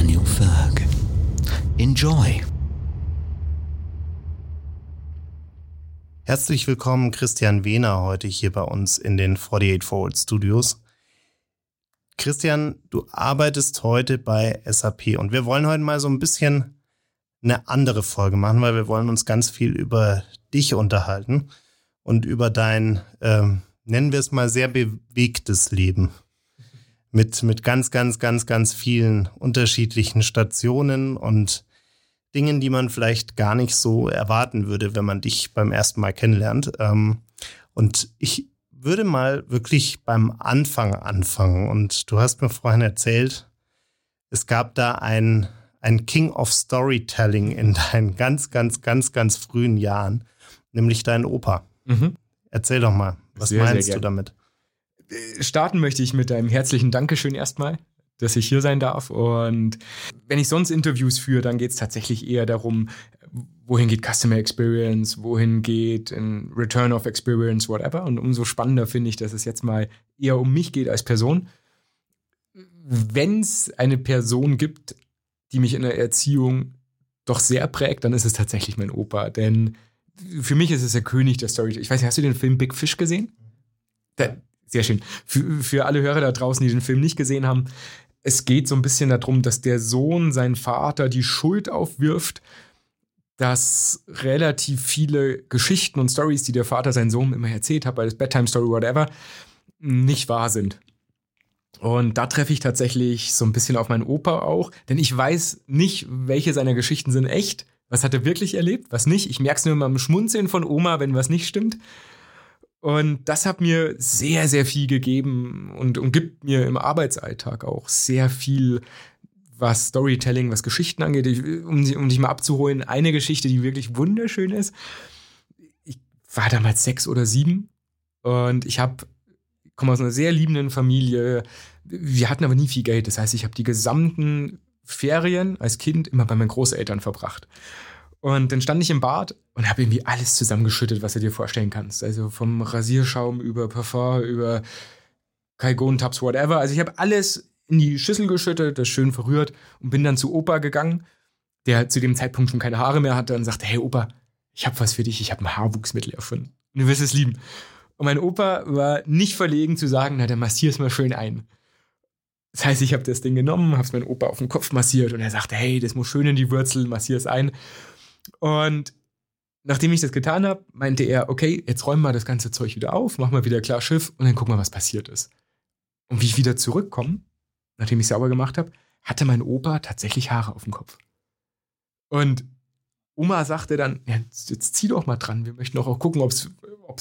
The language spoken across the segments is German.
Daniel Ferg. Enjoy. Herzlich willkommen, Christian Wehner, heute hier bei uns in den 48 Forward Studios. Christian, du arbeitest heute bei SAP und wir wollen heute mal so ein bisschen eine andere Folge machen, weil wir wollen uns ganz viel über dich unterhalten und über dein, ähm, nennen wir es mal, sehr bewegtes Leben. Mit, mit ganz, ganz, ganz, ganz vielen unterschiedlichen Stationen und Dingen, die man vielleicht gar nicht so erwarten würde, wenn man dich beim ersten Mal kennenlernt. Ähm, und ich würde mal wirklich beim Anfang anfangen. Und du hast mir vorhin erzählt, es gab da ein, ein King of Storytelling in deinen ganz, ganz, ganz, ganz frühen Jahren, nämlich dein Opa. Mhm. Erzähl doch mal, was sehr, meinst sehr du damit? Starten möchte ich mit einem herzlichen Dankeschön erstmal dass ich hier sein darf. Und wenn ich sonst Interviews führe, dann geht es tatsächlich eher darum, wohin geht Customer Experience, wohin geht Return of Experience, whatever. Und umso spannender finde ich, dass es jetzt mal eher um mich geht als Person. Wenn es eine Person gibt, die mich in der Erziehung doch sehr prägt, dann ist es tatsächlich mein Opa. Denn für mich ist es der König der Story. Ich weiß nicht, hast du den Film Big Fish gesehen? Da, sehr schön. Für, für alle Hörer da draußen, die den Film nicht gesehen haben, es geht so ein bisschen darum, dass der Sohn seinen Vater die Schuld aufwirft, dass relativ viele Geschichten und Stories, die der Vater seinen Sohn immer erzählt hat, bei das Bedtime Story, whatever, nicht wahr sind. Und da treffe ich tatsächlich so ein bisschen auf meinen Opa auch, denn ich weiß nicht, welche seiner Geschichten sind echt, was hat er wirklich erlebt, was nicht. Ich merke es nur immer im Schmunzeln von Oma, wenn was nicht stimmt. Und das hat mir sehr, sehr viel gegeben und, und gibt mir im Arbeitsalltag auch sehr viel, was Storytelling, was Geschichten angeht. Ich, um, um dich mal abzuholen, eine Geschichte, die wirklich wunderschön ist. Ich war damals sechs oder sieben und ich habe komme aus einer sehr liebenden Familie. Wir hatten aber nie viel Geld. Das heißt, ich habe die gesamten Ferien als Kind immer bei meinen Großeltern verbracht. Und dann stand ich im Bad und habe irgendwie alles zusammengeschüttet, was du dir vorstellen kannst. Also vom Rasierschaum über Parfum, über Kalgon-Tabs, whatever. Also ich habe alles in die Schüssel geschüttet, das schön verrührt und bin dann zu Opa gegangen, der zu dem Zeitpunkt schon keine Haare mehr hatte und sagte, hey Opa, ich habe was für dich, ich habe ein Haarwuchsmittel erfunden. Und du wirst es lieben. Und mein Opa war nicht verlegen zu sagen, na, dann massier es mal schön ein. Das heißt, ich habe das Ding genommen, habe es meinem Opa auf den Kopf massiert und er sagte, hey, das muss schön in die Wurzel, massier es ein. Und nachdem ich das getan habe, meinte er, okay, jetzt räumen wir das ganze Zeug wieder auf, machen wir wieder klar Schiff und dann gucken wir, was passiert ist. Und wie ich wieder zurückkomme, nachdem ich sauber gemacht habe, hatte mein Opa tatsächlich Haare auf dem Kopf. Und Oma sagte dann, ja, jetzt zieh doch mal dran, wir möchten doch auch gucken, ob es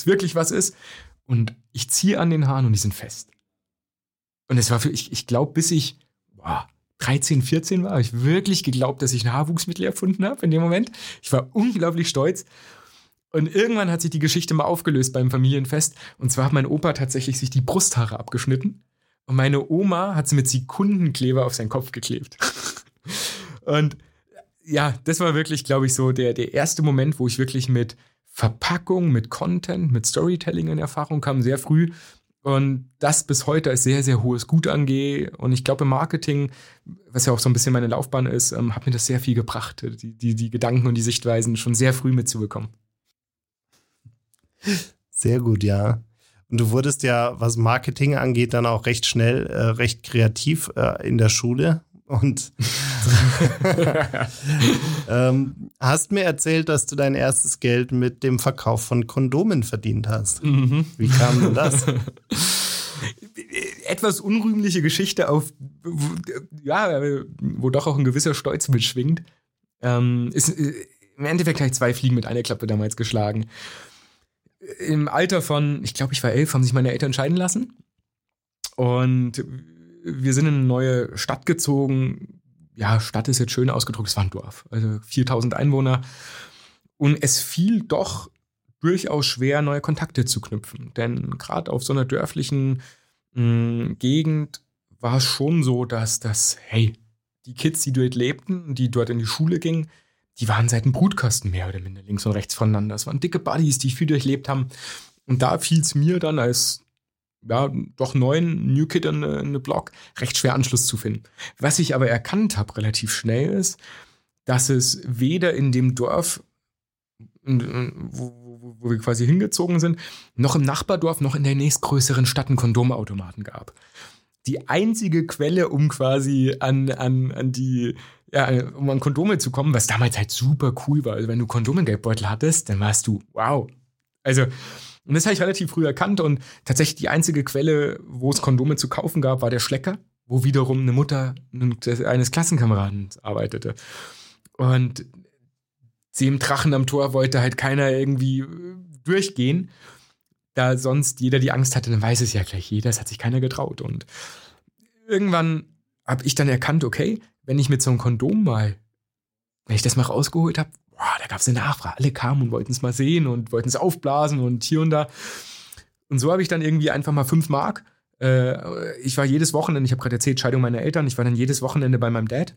wirklich was ist. Und ich ziehe an den Haaren und die sind fest. Und es war für, ich, ich glaube, bis ich, boah, 13, 14 war, habe ich wirklich geglaubt, dass ich ein Haarwuchsmittel erfunden habe in dem Moment. Ich war unglaublich stolz. Und irgendwann hat sich die Geschichte mal aufgelöst beim Familienfest. Und zwar hat mein Opa tatsächlich sich die Brusthaare abgeschnitten. Und meine Oma hat sie mit Sekundenkleber auf seinen Kopf geklebt. und ja, das war wirklich, glaube ich, so der, der erste Moment, wo ich wirklich mit Verpackung, mit Content, mit Storytelling in Erfahrung kam, sehr früh. Und das bis heute als sehr, sehr hohes Gut angehe. Und ich glaube, im Marketing, was ja auch so ein bisschen meine Laufbahn ist, ähm, hat mir das sehr viel gebracht, die, die, die Gedanken und die Sichtweisen schon sehr früh mitzubekommen. Sehr gut, ja. Und du wurdest ja, was Marketing angeht, dann auch recht schnell, äh, recht kreativ äh, in der Schule. Und ähm, hast mir erzählt, dass du dein erstes Geld mit dem Verkauf von Kondomen verdient hast. Mhm. Wie kam denn das? Etwas unrühmliche Geschichte, auf wo, ja, wo doch auch ein gewisser Stolz mitschwingt. Ähm, ist äh, im Endeffekt gleich zwei Fliegen mit einer Klappe damals geschlagen. Im Alter von, ich glaube, ich war elf, haben sich meine Eltern scheiden lassen. Und wir sind in eine neue Stadt gezogen. Ja, Stadt ist jetzt schön ausgedrückt, es war ein Dorf, also 4000 Einwohner. Und es fiel doch durchaus schwer, neue Kontakte zu knüpfen. Denn gerade auf so einer dörflichen mh, hm, Gegend war es schon so, dass das, hey, die Kids, die dort lebten, die dort in die Schule gingen, die waren seit dem Brutkasten mehr oder minder links und rechts voneinander. Es waren dicke Buddies, die viel durchlebt haben. Und da fiel es mir dann als ja, doch neuen New Kid in eine Block recht schwer Anschluss zu finden. Was ich aber erkannt habe relativ schnell ist, dass es weder in dem Dorf, wo, wo, wir quasi hingezogen sind, noch im Nachbardorf, noch in der nächstgrößeren Stadt einen Kondomautomaten gab. Die einzige Quelle, um quasi an, an, an die ja, um an Kondome zu kommen, was damals halt super cool war. Also wenn du Kondome im Geldbeutel hattest, dann warst du, wow. Also, und das habe ich relativ früh erkannt und tatsächlich die einzige Quelle, wo es Kondome zu kaufen gab, war der Schlecker, wo wiederum eine Mutter eines Klassenkameraden arbeitete. Und dem Drachen am Tor wollte halt keiner irgendwie durchgehen, da sonst jeder die Angst hatte, dann weiß es ja gleich jeder, es hat sich keiner getraut. Und irgendwann habe ich dann erkannt, okay, wenn ich mit so einem Kondom mal, wenn ich das mal rausgeholt habe, da gab es eine Nachfrage. Alle kamen und wollten es mal sehen und wollten es aufblasen und hier und da. Und so habe ich dann irgendwie einfach mal fünf Mark. Äh, ich war jedes Wochenende, ich habe gerade erzählt, Scheidung meiner Eltern, ich war dann jedes Wochenende bei meinem Dad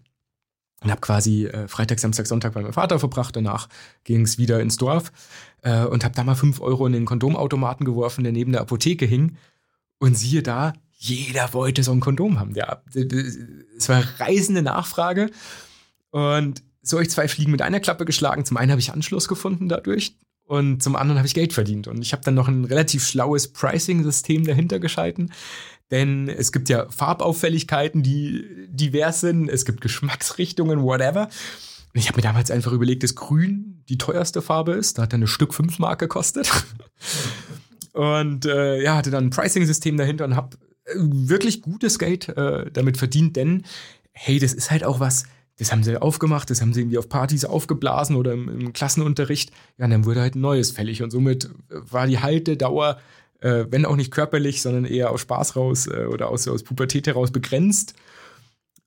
und habe quasi äh, Freitag, Samstag, Sonntag bei meinem Vater verbracht. Danach ging es wieder ins Dorf äh, und habe da mal fünf Euro in den Kondomautomaten geworfen, der neben der Apotheke hing. Und siehe da, jeder wollte so ein Kondom haben. Ja, es war reißende Nachfrage. Und so ich zwei Fliegen mit einer Klappe geschlagen. Zum einen habe ich Anschluss gefunden dadurch und zum anderen habe ich Geld verdient. Und ich habe dann noch ein relativ schlaues Pricing-System dahinter geschalten. Denn es gibt ja Farbauffälligkeiten, die divers sind. Es gibt Geschmacksrichtungen, whatever. Und ich habe mir damals einfach überlegt, dass Grün die teuerste Farbe ist. Da hat dann ein Stück 5 Mark gekostet. und äh, ja, hatte dann ein Pricing-System dahinter und habe wirklich gutes Geld äh, damit verdient, denn hey, das ist halt auch was, das haben sie aufgemacht, das haben sie irgendwie auf Partys aufgeblasen oder im, im Klassenunterricht. Ja, und dann wurde halt ein neues fällig und somit war die Haltedauer, äh, wenn auch nicht körperlich, sondern eher aus Spaß raus äh, oder aus, aus Pubertät heraus begrenzt.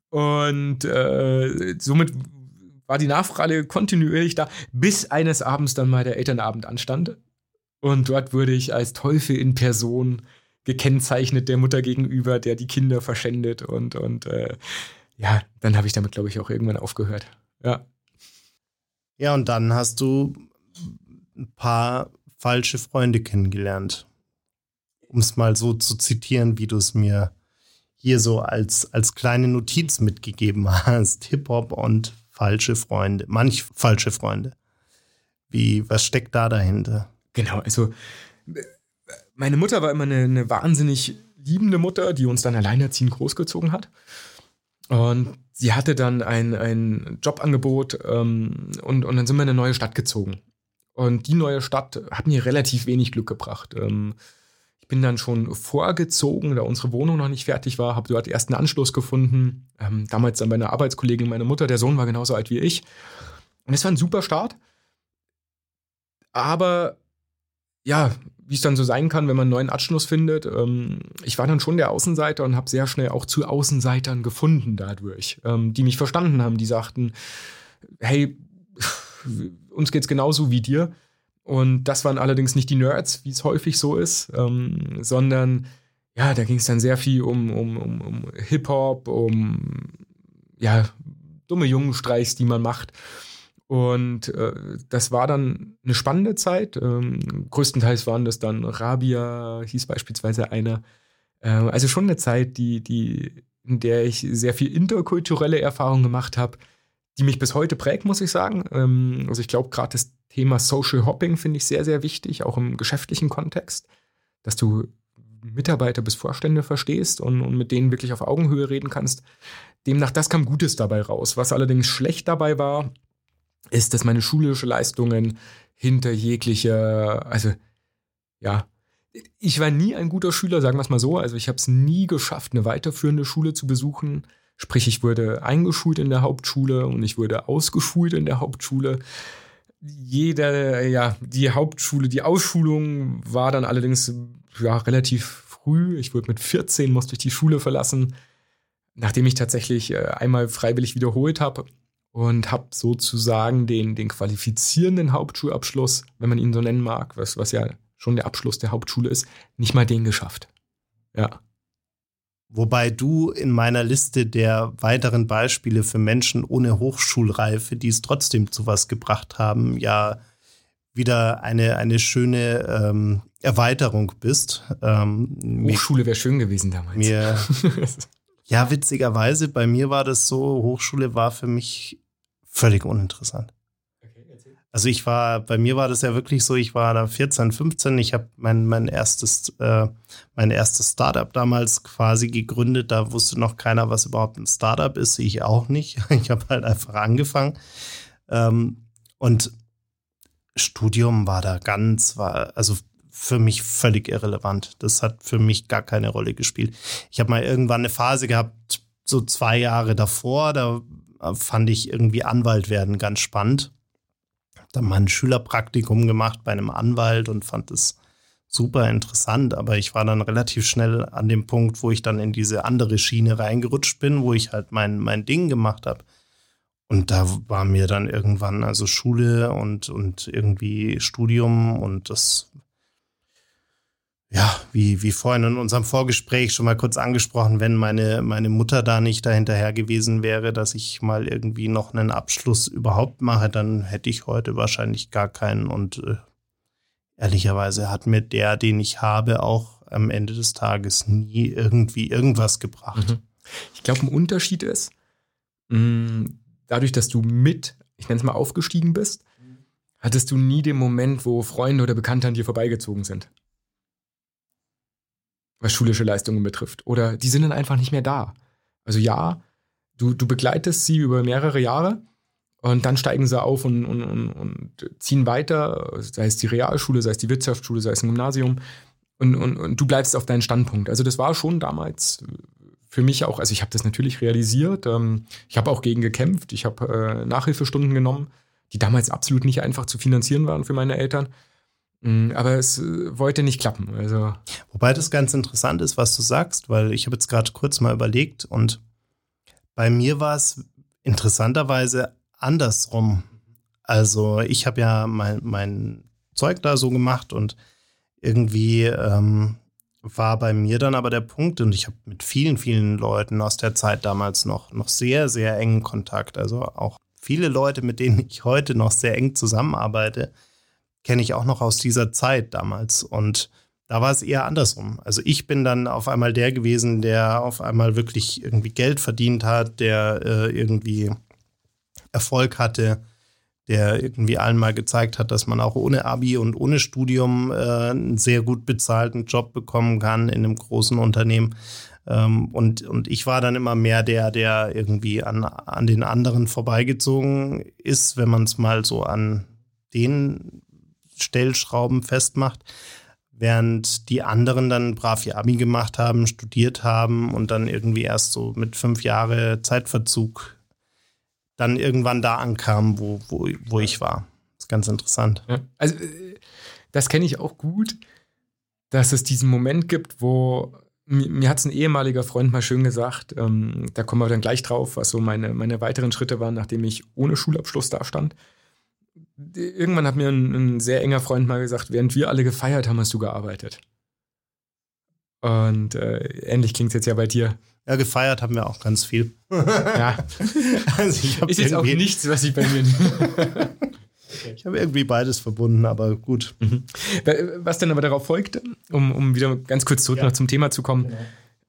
Und äh, somit war die Nachfrage kontinuierlich da, bis eines Abends dann mal der Elternabend anstand. Und dort wurde ich als Teufel in Person gekennzeichnet der Mutter gegenüber, der die Kinder verschändet und, und äh, ja, dann habe ich damit, glaube ich, auch irgendwann aufgehört. Ja. Ja, und dann hast du ein paar falsche Freunde kennengelernt. Um es mal so zu zitieren, wie du es mir hier so als, als kleine Notiz mitgegeben hast. Hip-Hop und falsche Freunde, manch falsche Freunde. Wie, was steckt da dahinter? Genau, also meine Mutter war immer eine, eine wahnsinnig liebende Mutter, die uns dann alleinerziehend großgezogen hat. Und sie hatte dann ein, ein Jobangebot ähm, und, und dann sind wir in eine neue Stadt gezogen. Und die neue Stadt hat mir relativ wenig Glück gebracht. Ähm, ich bin dann schon vorgezogen, da unsere Wohnung noch nicht fertig war, habe dort erst einen Anschluss gefunden. Ähm, damals dann bei einer Arbeitskollegin meiner Mutter, der Sohn war genauso alt wie ich. Und es war ein super Start. Aber ja, wie es dann so sein kann, wenn man einen neuen Abschluss findet. Ähm, ich war dann schon der Außenseiter und habe sehr schnell auch zu Außenseitern gefunden dadurch, ähm, die mich verstanden haben, die sagten, hey, uns geht's genauso wie dir. Und das waren allerdings nicht die Nerds, wie es häufig so ist, ähm, sondern ja, da ging es dann sehr viel um, um, um, um Hip-Hop, um ja, dumme Jungenstreichs, die man macht. Und äh, das war dann eine spannende Zeit. Ähm, größtenteils waren das dann Rabia, hieß beispielsweise einer. Äh, also schon eine Zeit, die, die, in der ich sehr viel interkulturelle Erfahrungen gemacht habe, die mich bis heute prägt, muss ich sagen. Ähm, also ich glaube, gerade das Thema Social Hopping finde ich sehr, sehr wichtig, auch im geschäftlichen Kontext, dass du Mitarbeiter bis Vorstände verstehst und, und mit denen wirklich auf Augenhöhe reden kannst. Demnach, das kam Gutes dabei raus. Was allerdings schlecht dabei war, ist, dass meine schulische Leistungen hinter jeglicher, also ja, ich war nie ein guter Schüler, sagen wir es mal so. Also ich habe es nie geschafft, eine weiterführende Schule zu besuchen. Sprich, ich wurde eingeschult in der Hauptschule und ich wurde ausgeschult in der Hauptschule. Jeder, ja, die Hauptschule, die Ausschulung war dann allerdings ja, relativ früh. Ich wurde mit 14, musste ich die Schule verlassen. nachdem ich tatsächlich äh, einmal freiwillig wiederholt habe und habe sozusagen den, den qualifizierenden Hauptschulabschluss, wenn man ihn so nennen mag, was, was ja schon der Abschluss der Hauptschule ist, nicht mal den geschafft. Ja. Wobei du in meiner Liste der weiteren Beispiele für Menschen ohne Hochschulreife, die es trotzdem zu was gebracht haben, ja wieder eine, eine schöne ähm, Erweiterung bist. Ähm, Hochschule wäre schön gewesen damals. Mir, ja, witzigerweise, bei mir war das so, Hochschule war für mich völlig uninteressant. Also ich war, bei mir war das ja wirklich so, ich war da 14, 15, ich habe mein, mein erstes, äh, mein erstes Startup damals quasi gegründet. Da wusste noch keiner, was überhaupt ein Startup ist, ich auch nicht. Ich habe halt einfach angefangen. Ähm, und Studium war da ganz, war also für mich völlig irrelevant. Das hat für mich gar keine Rolle gespielt. Ich habe mal irgendwann eine Phase gehabt, so zwei Jahre davor, da fand ich irgendwie Anwalt werden ganz spannend dann mal ein Schülerpraktikum gemacht bei einem Anwalt und fand es super interessant. Aber ich war dann relativ schnell an dem Punkt, wo ich dann in diese andere Schiene reingerutscht bin, wo ich halt mein, mein Ding gemacht habe. Und da war mir dann irgendwann also Schule und, und irgendwie Studium und das ja, wie, wie vorhin in unserem Vorgespräch schon mal kurz angesprochen, wenn meine, meine Mutter da nicht dahinterher gewesen wäre, dass ich mal irgendwie noch einen Abschluss überhaupt mache, dann hätte ich heute wahrscheinlich gar keinen. Und äh, ehrlicherweise hat mir der, den ich habe, auch am Ende des Tages nie irgendwie irgendwas gebracht. Mhm. Ich glaube, ein Unterschied ist, mh, mm, dadurch, dass du mit, ich nenne es mal, aufgestiegen bist, hattest du nie den Moment, wo Freunde oder Bekannte an dir vorbeigezogen sind was schulische Leistungen betrifft. Oder die sind dann einfach nicht mehr da. Also ja, du, du begleitest sie über mehrere Jahre und dann steigen sie auf und, und, und, und ziehen weiter, sei es die Realschule, sei es die Wirtschaftsschule, sei es ein Gymnasium. Und, und, und du bleibst auf deinen Standpunkt. Also das war schon damals für mich auch, also ich habe das natürlich realisiert. Ähm, ich habe auch gegen gekämpft. Ich habe äh, Nachhilfestunden genommen, die damals absolut nicht einfach zu finanzieren waren für meine Eltern. Mm, aber es äh, wollte nicht klappen. Also. Wobei das ganz interessant ist, was du sagst, weil ich habe jetzt gerade kurz mal überlegt und bei mir war es interessanterweise andersrum. Also ich habe ja mein, mein Zeug da so gemacht und irgendwie ähm, war bei mir dann aber der Punkt und ich habe mit vielen, vielen Leuten aus der Zeit damals noch, noch sehr, sehr engen Kontakt. Also auch viele Leute, mit denen ich heute noch sehr eng zusammenarbeite, kenne ich auch noch aus dieser Zeit damals. Und da war es eher andersrum. Also ich bin dann auf einmal der gewesen, der auf einmal wirklich irgendwie Geld verdient hat, der äh, irgendwie Erfolg hatte, der irgendwie allen mal gezeigt hat, dass man auch ohne Abi und ohne Studium äh, einen sehr gut bezahlten Job bekommen kann in einem großen Unternehmen. Ähm, und, und ich war dann immer mehr der, der irgendwie an, an den anderen vorbeigezogen ist, wenn man es mal so an den Stellschrauben festmacht, während die anderen dann brav ihr Abi gemacht haben, studiert haben und dann irgendwie erst so mit fünf Jahre Zeitverzug dann irgendwann da ankamen, wo, wo, wo ich war. Das ist ganz interessant. Ja, also äh, das kenne ich auch gut, dass es diesen Moment gibt, wo mir hat es ein ehemaliger Freund mal schön gesagt, ähm, da kommen wir dann gleich drauf, was so meine, meine weiteren Schritte waren, nachdem ich ohne Schulabschluss da stand irgendwann hat mir ein, ein, sehr enger Freund mal gesagt, während wir alle gefeiert haben, hast du gearbeitet. Und äh, ähnlich klingt es jetzt ja bei dir. Ja, gefeiert haben wir auch ganz viel. ja. also ich Ist jetzt auch nichts, was ich bei mir. ich habe irgendwie beides verbunden, aber gut. Mhm. Was dann aber darauf folgte, um, um wieder ganz kurz zurück ja. noch zum Thema zu kommen, genau.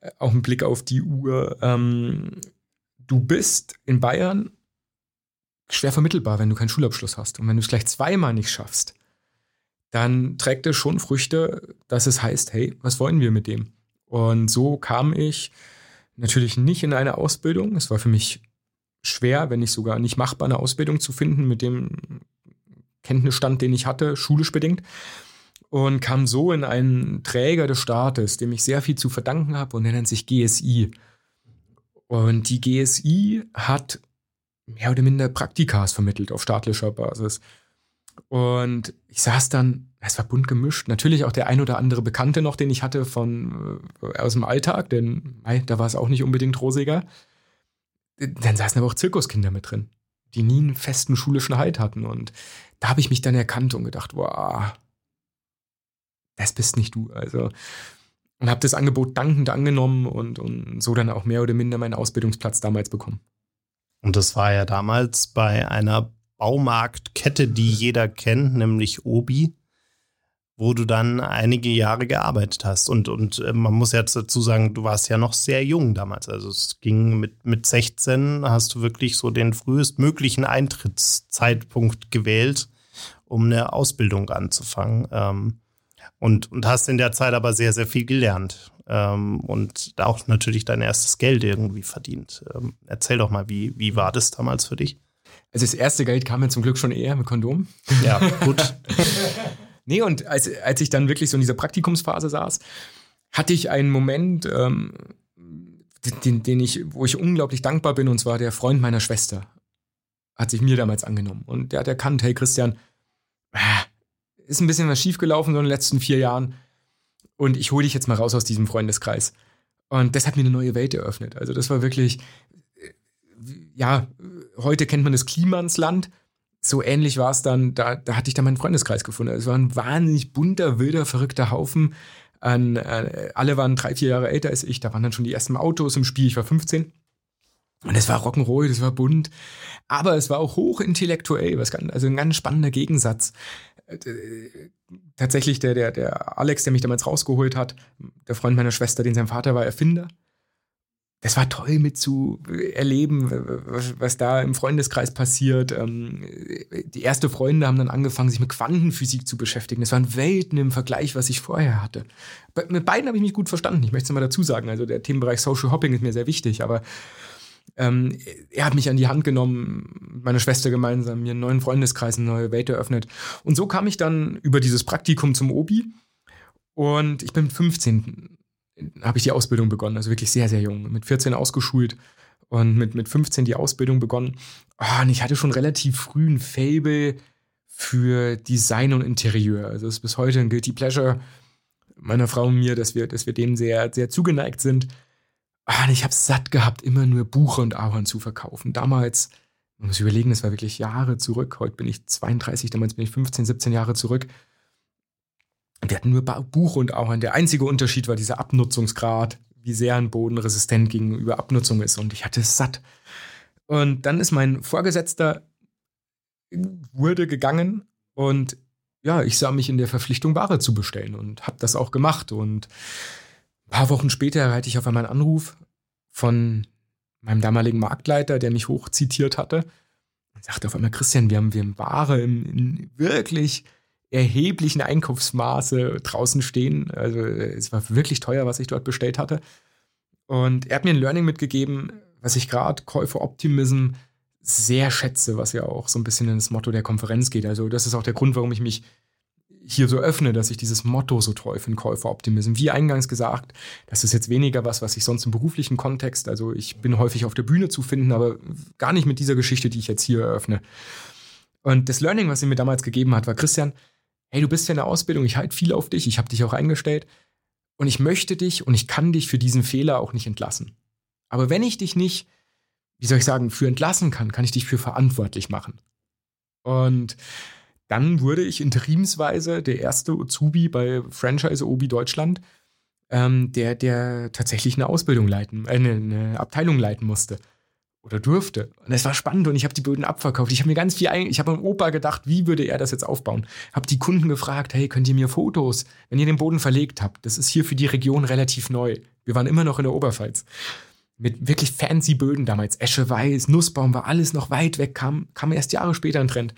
Äh, auch ein Blick auf die Uhr. Ähm, du bist in Bayern schwer vermittelbar, wenn du keinen Schulabschluss hast. Und wenn du es gleich zweimal nicht schaffst, dann trägt es schon Früchte, dass es heißt, hey, was wollen wir mit dem? Und so kam ich natürlich nicht in eine Ausbildung. Es war für mich schwer, wenn nicht sogar nicht machbar, eine Ausbildung zu finden mit dem Kenntnisstand, den ich hatte, schulisch bedingt. Und kam so in einen Träger des Staates, dem ich sehr viel zu verdanken habe, und der nennt sich GSI. Und die GSI hat mehr oder minder Praktikas vermittelt auf staatlicher Basis. Und ich saß dann, es war bunt gemischt, natürlich auch der ein oder andere Bekannte noch, den ich hatte von äh, aus dem Alltag, denn da war es auch nicht unbedingt rosiger. Dann saßen aber auch Zirkuskinder mit drin, die nie einen festen schulischen Halt hatten. Und da habe ich mich dann erkannt und gedacht, wow, das bist nicht du. Also, und habe das Angebot dankend angenommen und, und so dann auch mehr oder minder meinen Ausbildungsplatz damals bekommen. Und das war ja damals bei einer Baumarktkette, die jeder kennt, nämlich Obi, wo du dann einige Jahre gearbeitet hast. Und, und äh, man muss jetzt dazu sagen, du warst ja noch sehr jung damals. Also es ging mit, mit 16, hast du wirklich so den frühestmöglichen Eintrittszeitpunkt gewählt, um eine Ausbildung anzufangen. Ähm, und, und hast in der Zeit aber sehr, sehr viel gelernt ähm, und auch natürlich dein erstes Geld irgendwie verdient. Ähm, erzähl doch mal, wie, wie war das damals für dich? Also das erste Geld kam mir zum Glück schon eher mit Kondom. Ja, gut. nee, und als, als ich dann wirklich so in dieser Praktikumsphase saß, hatte ich einen Moment, ähm, den, den ich, wo ich unglaublich dankbar bin, und zwar der Freund meiner Schwester hat sich mir damals angenommen. Und der hat erkannt, hey Christian, ah, ist ein bisschen was schiefgelaufen so in den letzten vier Jahren. Und ich hole dich jetzt mal raus aus diesem Freundeskreis. Und das hat mir eine neue Welt eröffnet. Also das war wirklich, äh, ja, heute kennt man das Klimansland. So ähnlich war es dann, da, da hatte ich dann meinen Freundeskreis gefunden. Es war ein wahnsinnig bunter, wilder, verrückter Haufen. An, äh, alle waren drei, vier Jahre älter als ich. Da waren dann schon die ersten Autos im Spiel. Ich war 15. Und es war Rock'n'Roll, das war bunt. Aber es war auch hochintellektuell, was also ein ganz spannender Gegensatz tatsächlich der, der, der Alex, der mich damals rausgeholt hat, der Freund meiner Schwester, den sein Vater war Erfinder. Das war toll mit zu erleben, was, was da im Freundeskreis passiert. Ähm, die ersten Freunde haben dann angefangen, sich mit Quantenphysik zu beschäftigen. Das waren Welten im Vergleich, was ich vorher hatte. Mit beiden habe ich mich gut verstanden. Ich möchte es mal dazu sagen. Also der Themenbereich Social Hopping ist mir sehr wichtig, aber ähm, er hat mich an die Hand genommen, meine Schwester gemeinsam, mir einen neuen Freundeskreis, eine neue Welt eröffnet. Und so kam ich dann über dieses Praktikum zum Obi. Und ich bin mit 15 habe ich die Ausbildung begonnen, also wirklich sehr, sehr jung. Mit 14 ausgeschult und mit, mit 15 die Ausbildung begonnen. Oh, und ich hatte schon relativ früh ein Fable für Design und Interieur. Also es ist bis heute ein Guilty Pleasure meiner Frau und mir, dass wir, dass wir dem sehr, sehr zugeneigt sind. Ah, ich habe satt gehabt, immer nur Buche und Ahorn zu verkaufen. Damals, man muss überlegen, das war wirklich Jahre zurück. Heute bin ich 32, damals bin ich 15, 17 Jahre zurück. Wir hatten nur Buche und Ahorn. Der einzige Unterschied war dieser Abnutzungsgrad, wie sehr ein Boden resistent gegenüber Abnutzung ist. Und ich hatte es satt. Und dann ist mein Vorgesetzter wurde gegangen und ja, ich sah mich in der Verpflichtung, Ware zu bestellen und habe das auch gemacht. Und ein paar Wochen später erhalte ich auf einmal einen Anruf von meinem damaligen Marktleiter, der mich hochzitiert hatte. Und sagte auf einmal, Christian, wir haben, wir haben Ware im, in wirklich erheblichen Einkaufsmaße draußen stehen. Also es war wirklich teuer, was ich dort bestellt hatte. Und er hat mir ein Learning mitgegeben, was ich gerade Käufer Optimism sehr schätze, was ja auch so ein bisschen in das Motto der Konferenz geht. Also das ist auch der Grund, warum ich mich hier so öffne, dass ich dieses Motto so toll finde, Käuferoptimism. Wie eingangs gesagt, das ist jetzt weniger was, was ich sonst im beruflichen Kontext, also ich bin häufig auf der Bühne zu finden, aber gar nicht mit dieser Geschichte, die ich jetzt hier eröffne. Und das Learning, was sie mir damals gegeben hat, war, Christian, hey, du bist ja in der Ausbildung, ich halte viel auf dich, ich habe dich auch eingestellt und ich möchte dich und ich kann dich für diesen Fehler auch nicht entlassen. Aber wenn ich dich nicht, wie soll ich sagen, für entlassen kann, kann ich dich für verantwortlich machen. Und dann wurde ich interimsweise der erste Azubi bei Franchise Obi Deutschland, ähm, der, der tatsächlich eine Ausbildung leiten, äh, eine, eine, Abteilung leiten musste oder durfte. Und es war spannend und ich habe die Böden abverkauft. Ich habe mir ganz viel, ich habe am Opa gedacht, wie würde er das jetzt aufbauen? Habe die Kunden gefragt, hey, könnt ihr mir Fotos, wenn ihr den Boden verlegt habt? Das ist hier für die Region relativ neu. Wir waren immer noch in der Oberpfalz. Mit wirklich fancy Böden damals. Esche weiß, Nussbaum war alles noch weit weg, kam, kam erst Jahre später ein Trend.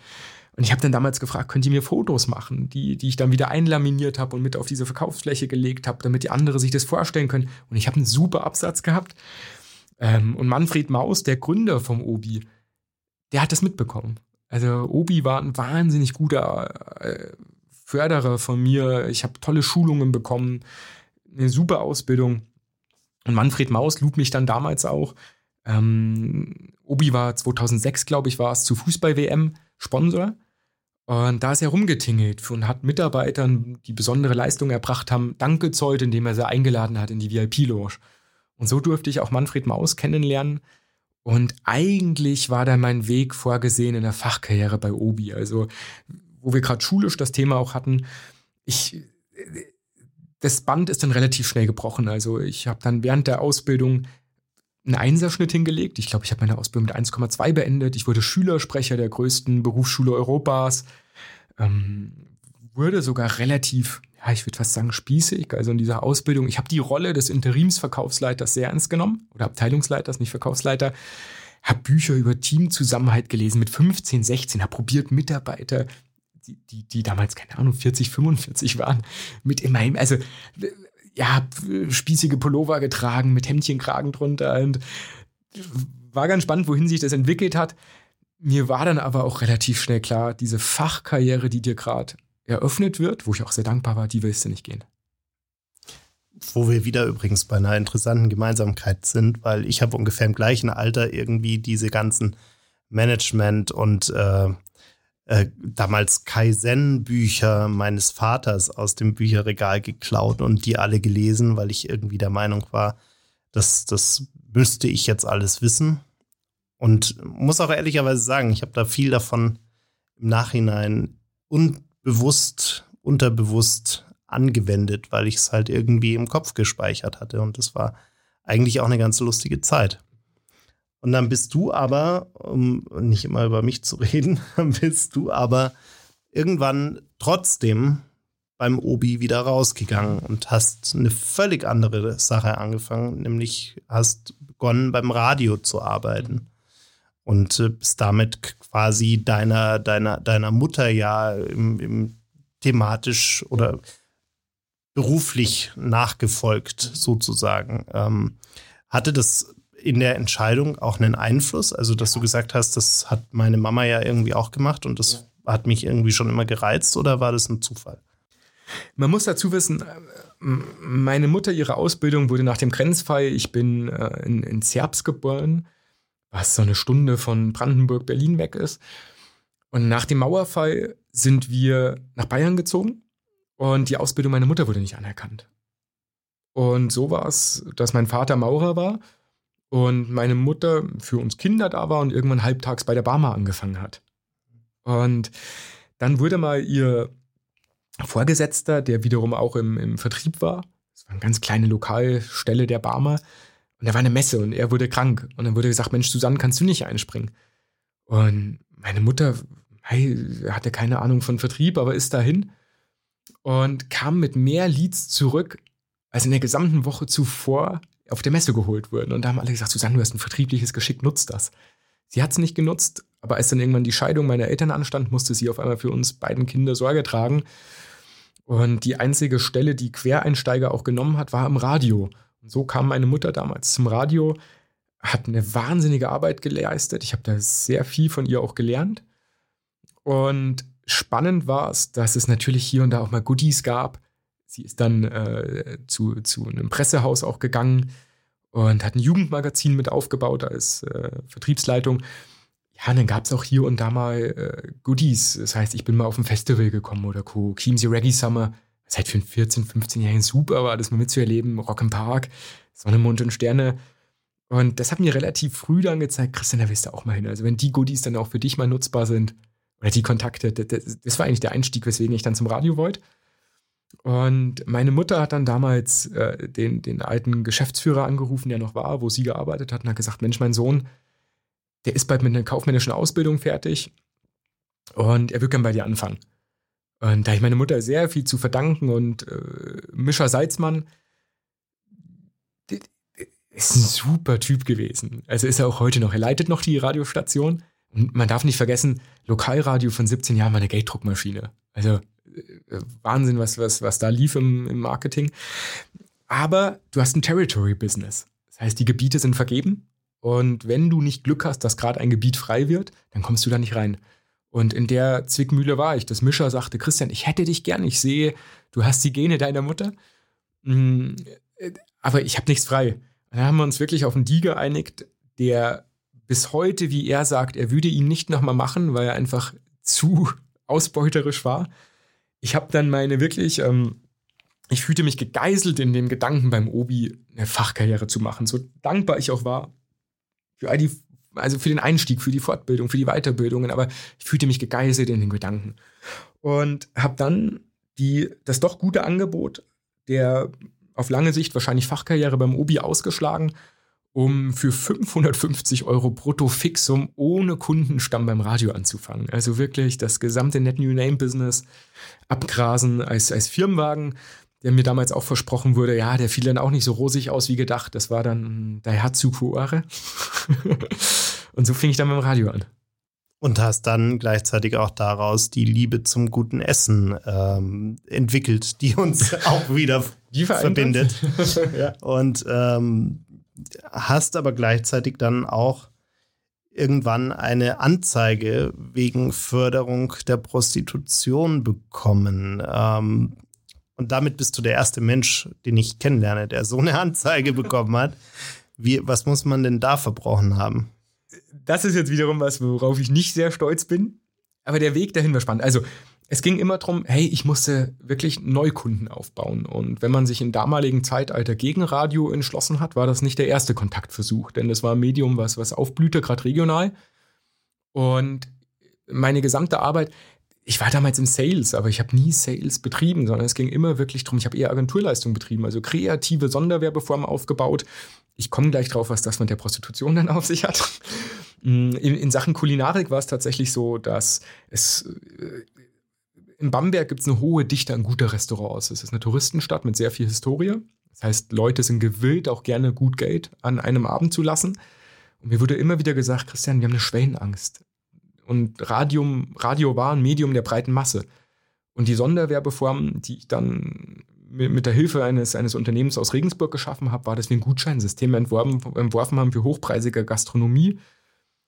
Und ich habe dann damals gefragt, könnt ihr mir Fotos machen, die, die ich dann wieder einlaminiert habe und mit auf diese Verkaufsfläche gelegt habe, damit die anderen sich das vorstellen können. Und ich habe einen super Absatz gehabt. Ähm, und Manfred Maus, der Gründer vom Obi, der hat das mitbekommen. Also Obi war ein wahnsinnig guter äh, Förderer von mir. Ich habe tolle Schulungen bekommen, eine super Ausbildung. Und Manfred Maus lud mich dann damals auch. Ähm, Obi war 2006, glaube ich, war es zu Fußball-WM Sponsor. Und da ist er rumgetingelt und hat Mitarbeitern, die besondere Leistungen erbracht haben, Dank gezollt, indem er sie eingeladen hat in die VIP-Loge. Und so durfte ich auch Manfred Maus kennenlernen. Und eigentlich war da mein Weg vorgesehen in der Fachkarriere bei Obi. Also, wo wir gerade schulisch das Thema auch hatten. Ich, das Band ist dann relativ schnell gebrochen. Also, ich habe dann während der Ausbildung einen Einserschnitt hingelegt. Ich glaube, ich habe meine Ausbildung mit 1,2 beendet. Ich wurde Schülersprecher der größten Berufsschule Europas. Ähm, wurde sogar relativ, ja, ich würde fast sagen, spießig. Also in dieser Ausbildung. Ich habe die Rolle des Interimsverkaufsleiters sehr ernst genommen. Oder Abteilungsleiters, nicht Verkaufsleiter. Habe Bücher über Teamzusammenhalt gelesen mit 15, 16. Habe probiert, Mitarbeiter die, die, die damals, keine Ahnung, 40, 45 waren, mit immerhin, also ja, spießige Pullover getragen mit Hemdchenkragen drunter und war ganz spannend, wohin sich das entwickelt hat. Mir war dann aber auch relativ schnell klar, diese Fachkarriere, die dir gerade eröffnet wird, wo ich auch sehr dankbar war, die willst du nicht gehen. Wo wir wieder übrigens bei einer interessanten Gemeinsamkeit sind, weil ich habe ungefähr im gleichen Alter irgendwie diese ganzen Management- und äh, äh, damals Kaizen-Bücher meines Vaters aus dem Bücherregal geklaut und die alle gelesen, weil ich irgendwie der Meinung war, dass das müsste ich jetzt alles wissen. Und muss auch ehrlicherweise sagen, ich habe da viel davon im Nachhinein unbewusst, unterbewusst angewendet, weil ich es halt irgendwie im Kopf gespeichert hatte. Und das war eigentlich auch eine ganz lustige Zeit. Und dann bist du aber, um nicht immer über mich zu reden, dann bist du aber irgendwann trotzdem beim Obi wieder rausgegangen und hast eine völlig andere Sache angefangen, nämlich hast begonnen beim Radio zu arbeiten und äh, bist damit quasi deiner, deiner, deiner Mutter ja im, im thematisch oder beruflich nachgefolgt sozusagen. Ähm, hatte das in der Entscheidung auch einen Einfluss? Also, dass du gesagt hast, das hat meine Mama ja irgendwie auch gemacht und das ja. hat mich irgendwie schon immer gereizt oder war das ein Zufall? Man muss dazu wissen, meine Mutter, ihre Ausbildung wurde nach dem Grenzfall, ich bin äh, in, in Zerbst geboren, was so eine Stunde von Brandenburg, Berlin weg ist. Und nach dem Mauerfall sind wir nach Bayern gezogen und die Ausbildung meiner Mutter wurde nicht anerkannt. Und so war es, dass mein Vater Maurer war und meine Mutter für uns Kinder da war und irgendwann halbtags bei der Barmer angefangen hat. Und dann wurde mal ihr Vorgesetzter, der wiederum auch im, im Vertrieb war, das war eine ganz kleine Lokalstelle der Barmer, und da war eine Messe und er wurde krank. Und dann wurde gesagt, Mensch, Susanne, kannst du nicht einspringen? Und meine Mutter hey, hatte keine Ahnung von Vertrieb, aber ist dahin und kam mit mehr Leads zurück als in der gesamten Woche zuvor auf der Messe geholt wurden. Und da haben alle gesagt, Susanne, du hast ein vertriebliches Geschick, nutzt das. Sie hat es nicht genutzt, aber als dann irgendwann die Scheidung meiner Eltern anstand, musste sie auf einmal für uns beiden Kinder Sorge tragen. Und die einzige Stelle, die Quereinsteiger auch genommen hat, war im Radio. Und so kam meine Mutter damals zum Radio, hat eine wahnsinnige Arbeit geleistet. Ich habe da sehr viel von ihr auch gelernt. Und spannend war es, dass es natürlich hier und da auch mal Goodies gab, Sie ist dann äh, zu, zu einem Pressehaus auch gegangen und hat ein Jugendmagazin mit aufgebaut als äh, Vertriebsleitung. Ja, und dann gab es auch hier und da mal äh, Goodies. Das heißt, ich bin mal auf ein Festival gekommen oder Co. Chiemsee Reggae Summer. Das halt für einen 14-, 15-Jährigen super war, das mal mitzuerleben. Rock im Park, Sonne, Mond und Sterne. Und das hat mir relativ früh dann gezeigt, Christian, da willst du auch mal hin. Also wenn die Goodies dann auch für dich mal nutzbar sind, oder die Kontakte, das, das war eigentlich der Einstieg, weswegen ich dann zum Radio wollte. Und meine Mutter hat dann damals äh, den, den alten Geschäftsführer angerufen, der noch war, wo sie gearbeitet hat, und hat gesagt: Mensch, mein Sohn, der ist bald mit einer kaufmännischen Ausbildung fertig und er wird gerne bei dir anfangen. Und da ich meine Mutter sehr viel zu verdanken und äh, Mischa Salzmann ist ein super Typ gewesen. Also ist er auch heute noch. Er leitet noch die Radiostation. Und man darf nicht vergessen, Lokalradio von 17 Jahren war eine Gelddruckmaschine. Also Wahnsinn, was, was, was da lief im, im Marketing. Aber du hast ein Territory-Business. Das heißt, die Gebiete sind vergeben. Und wenn du nicht Glück hast, dass gerade ein Gebiet frei wird, dann kommst du da nicht rein. Und in der Zwickmühle war ich. Das Mischer sagte, Christian, ich hätte dich gern. Ich sehe, du hast die Gene deiner Mutter. Mm, aber ich habe nichts frei. Dann haben wir uns wirklich auf einen Die geeinigt, der bis heute, wie er sagt, er würde ihn nicht nochmal machen, weil er einfach zu ausbeuterisch war. Ich habe dann meine wirklich, ähm, ich fühlte mich gegeißelt in dem Gedanken beim Obi eine Fachkarriere zu machen. So dankbar ich auch war für all die, also für den Einstieg, für die Fortbildung, für die Weiterbildungen, aber ich fühlte mich gegeißelt in den Gedanken. Und habe dann die, das doch gute Angebot der auf lange Sicht wahrscheinlich Fachkarriere beim Obi ausgeschlagen, um für 550 Euro brutto Fixum ohne Kundenstamm beim Radio anzufangen. Also wirklich das gesamte Net New Name Business abgrasen als, als Firmenwagen, der mir damals auch versprochen wurde, ja, der fiel dann auch nicht so rosig aus wie gedacht. Das war dann der Daihatsu Kuare. Und so fing ich dann beim Radio an. Und hast dann gleichzeitig auch daraus die Liebe zum guten Essen ähm, entwickelt, die uns auch wieder verbindet. ja. Und ähm, hast aber gleichzeitig dann auch irgendwann eine Anzeige wegen Förderung der Prostitution bekommen. Ähm, und damit bist du der erste Mensch, den ich kennenlerne, der so eine Anzeige bekommen hat. Wie, was muss man denn da verbrochen haben? das ist jetzt wiederum was, worauf ich nicht sehr stolz bin. Aber der Weg dahin war spannend. Also, es ging immer darum, hey, ich musste wirklich Neukunden aufbauen. Und wenn man sich im damaligen Zeitalter gegen Radio entschlossen hat, war das nicht der erste Kontaktversuch, denn das war ein Medium, was, was aufblühte, gerade regional. Und meine gesamte Arbeit, ich war damals im Sales, aber ich habe nie Sales betrieben, sondern es ging immer wirklich darum, ich habe eher Agenturleistung betrieben, also kreative Sonderwerbeformen aufgebaut, ich komme gleich drauf, was das mit der Prostitution dann auf sich hat. In, in Sachen Kulinarik war es tatsächlich so, dass es äh, in Bamberg gibt es eine hohe Dichte an guter Restaurants. Es ist eine Touristenstadt mit sehr viel Historie. Das heißt, Leute sind gewillt, auch gerne gut Geld an einem Abend zu lassen. Und mir wurde immer wieder gesagt, Christian, wir haben eine Schwellenangst. Und Radium, Radio war ein Medium der breiten Masse. Und die Sonderwerbeform, die ich dann mit der Hilfe eines, eines Unternehmens aus Regensburg geschaffen habe, war, dass wir ein Gutscheinsystem entworfen, entworfen haben für hochpreisige Gastronomie.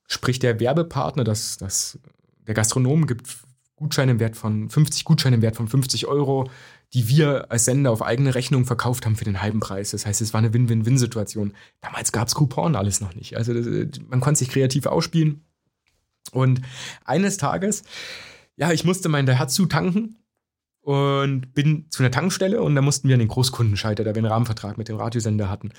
Sprich, der Werbepartner, das, das, der Gastronom gibt Gutscheine im Wert von 50 Gutscheine im Wert von 50 Euro, die wir als Sender auf eigene Rechnung verkauft haben für den halben Preis. Das heißt, es war eine Win-Win-Win-Situation. Damals gab es Coupon alles noch nicht. Also man konnte sich kreativ ausspielen. Und eines Tages, ja, ich musste meinen Daihatsu tanken und bin zu einer Tankstelle und da mussten wir an den Großkundenschalter, da wir einen Rahmenvertrag mit dem Radiosender hatten.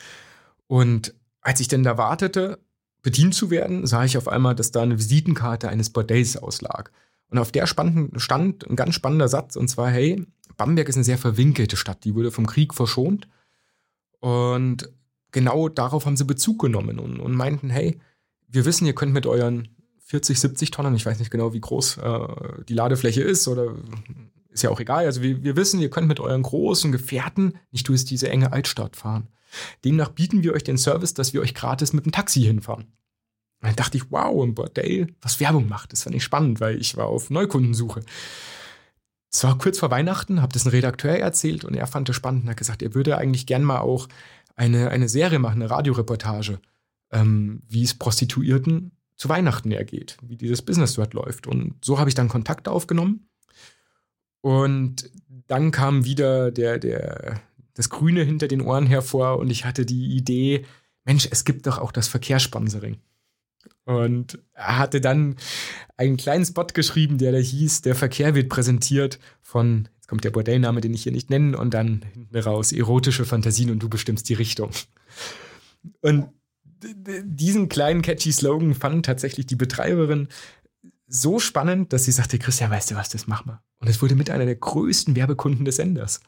Und als ich denn da wartete, bedient zu werden, sah ich auf einmal, dass da eine Visitenkarte eines Bordells auslag. Und auf der stand ein ganz spannender Satz, und zwar, hey, Bamberg ist eine sehr verwinkelte Stadt, die wurde vom Krieg verschont. Und genau darauf haben sie Bezug genommen und, und meinten, hey, wir wissen, ihr könnt mit euren 40, 70 Tonnen, ich weiß nicht genau, wie groß äh, die Ladefläche ist oder ist ja auch egal. Also wir, wir wissen, ihr könnt mit euren großen Gefährten nicht durch diese enge Altstadt fahren. Demnach bieten wir euch den Service, dass wir euch gratis mit dem Taxi hinfahren. Und dann dachte ich, wow, ein Bordell, was Werbung macht. Das fand ich spannend, weil ich war auf Neukundensuche. Es war kurz vor Weihnachten, habe das einem Redakteur erzählt und er fand es spannend und hat gesagt, er würde eigentlich gern mal auch eine, eine Serie machen, eine Radioreportage, ähm, wie es Prostituierten zu Weihnachten ergeht, wie dieses Business dort läuft. Und so habe ich dann Kontakt aufgenommen und dann kam wieder der, der, das Grüne hinter den Ohren hervor und ich hatte die Idee, Mensch, es gibt doch auch das Verkehrssponsoring. Und er hatte dann einen kleinen Spot geschrieben, der da hieß, der Verkehr wird präsentiert von, jetzt kommt der Bordellname, den ich hier nicht nenne, und dann hinten raus, erotische Fantasien und du bestimmst die Richtung. Und diesen kleinen catchy Slogan fand tatsächlich die Betreiberin so spannend, dass sie sagte, Christian, weißt du was, das machen wir. Und es wurde mit einer der größten Werbekunden des Senders.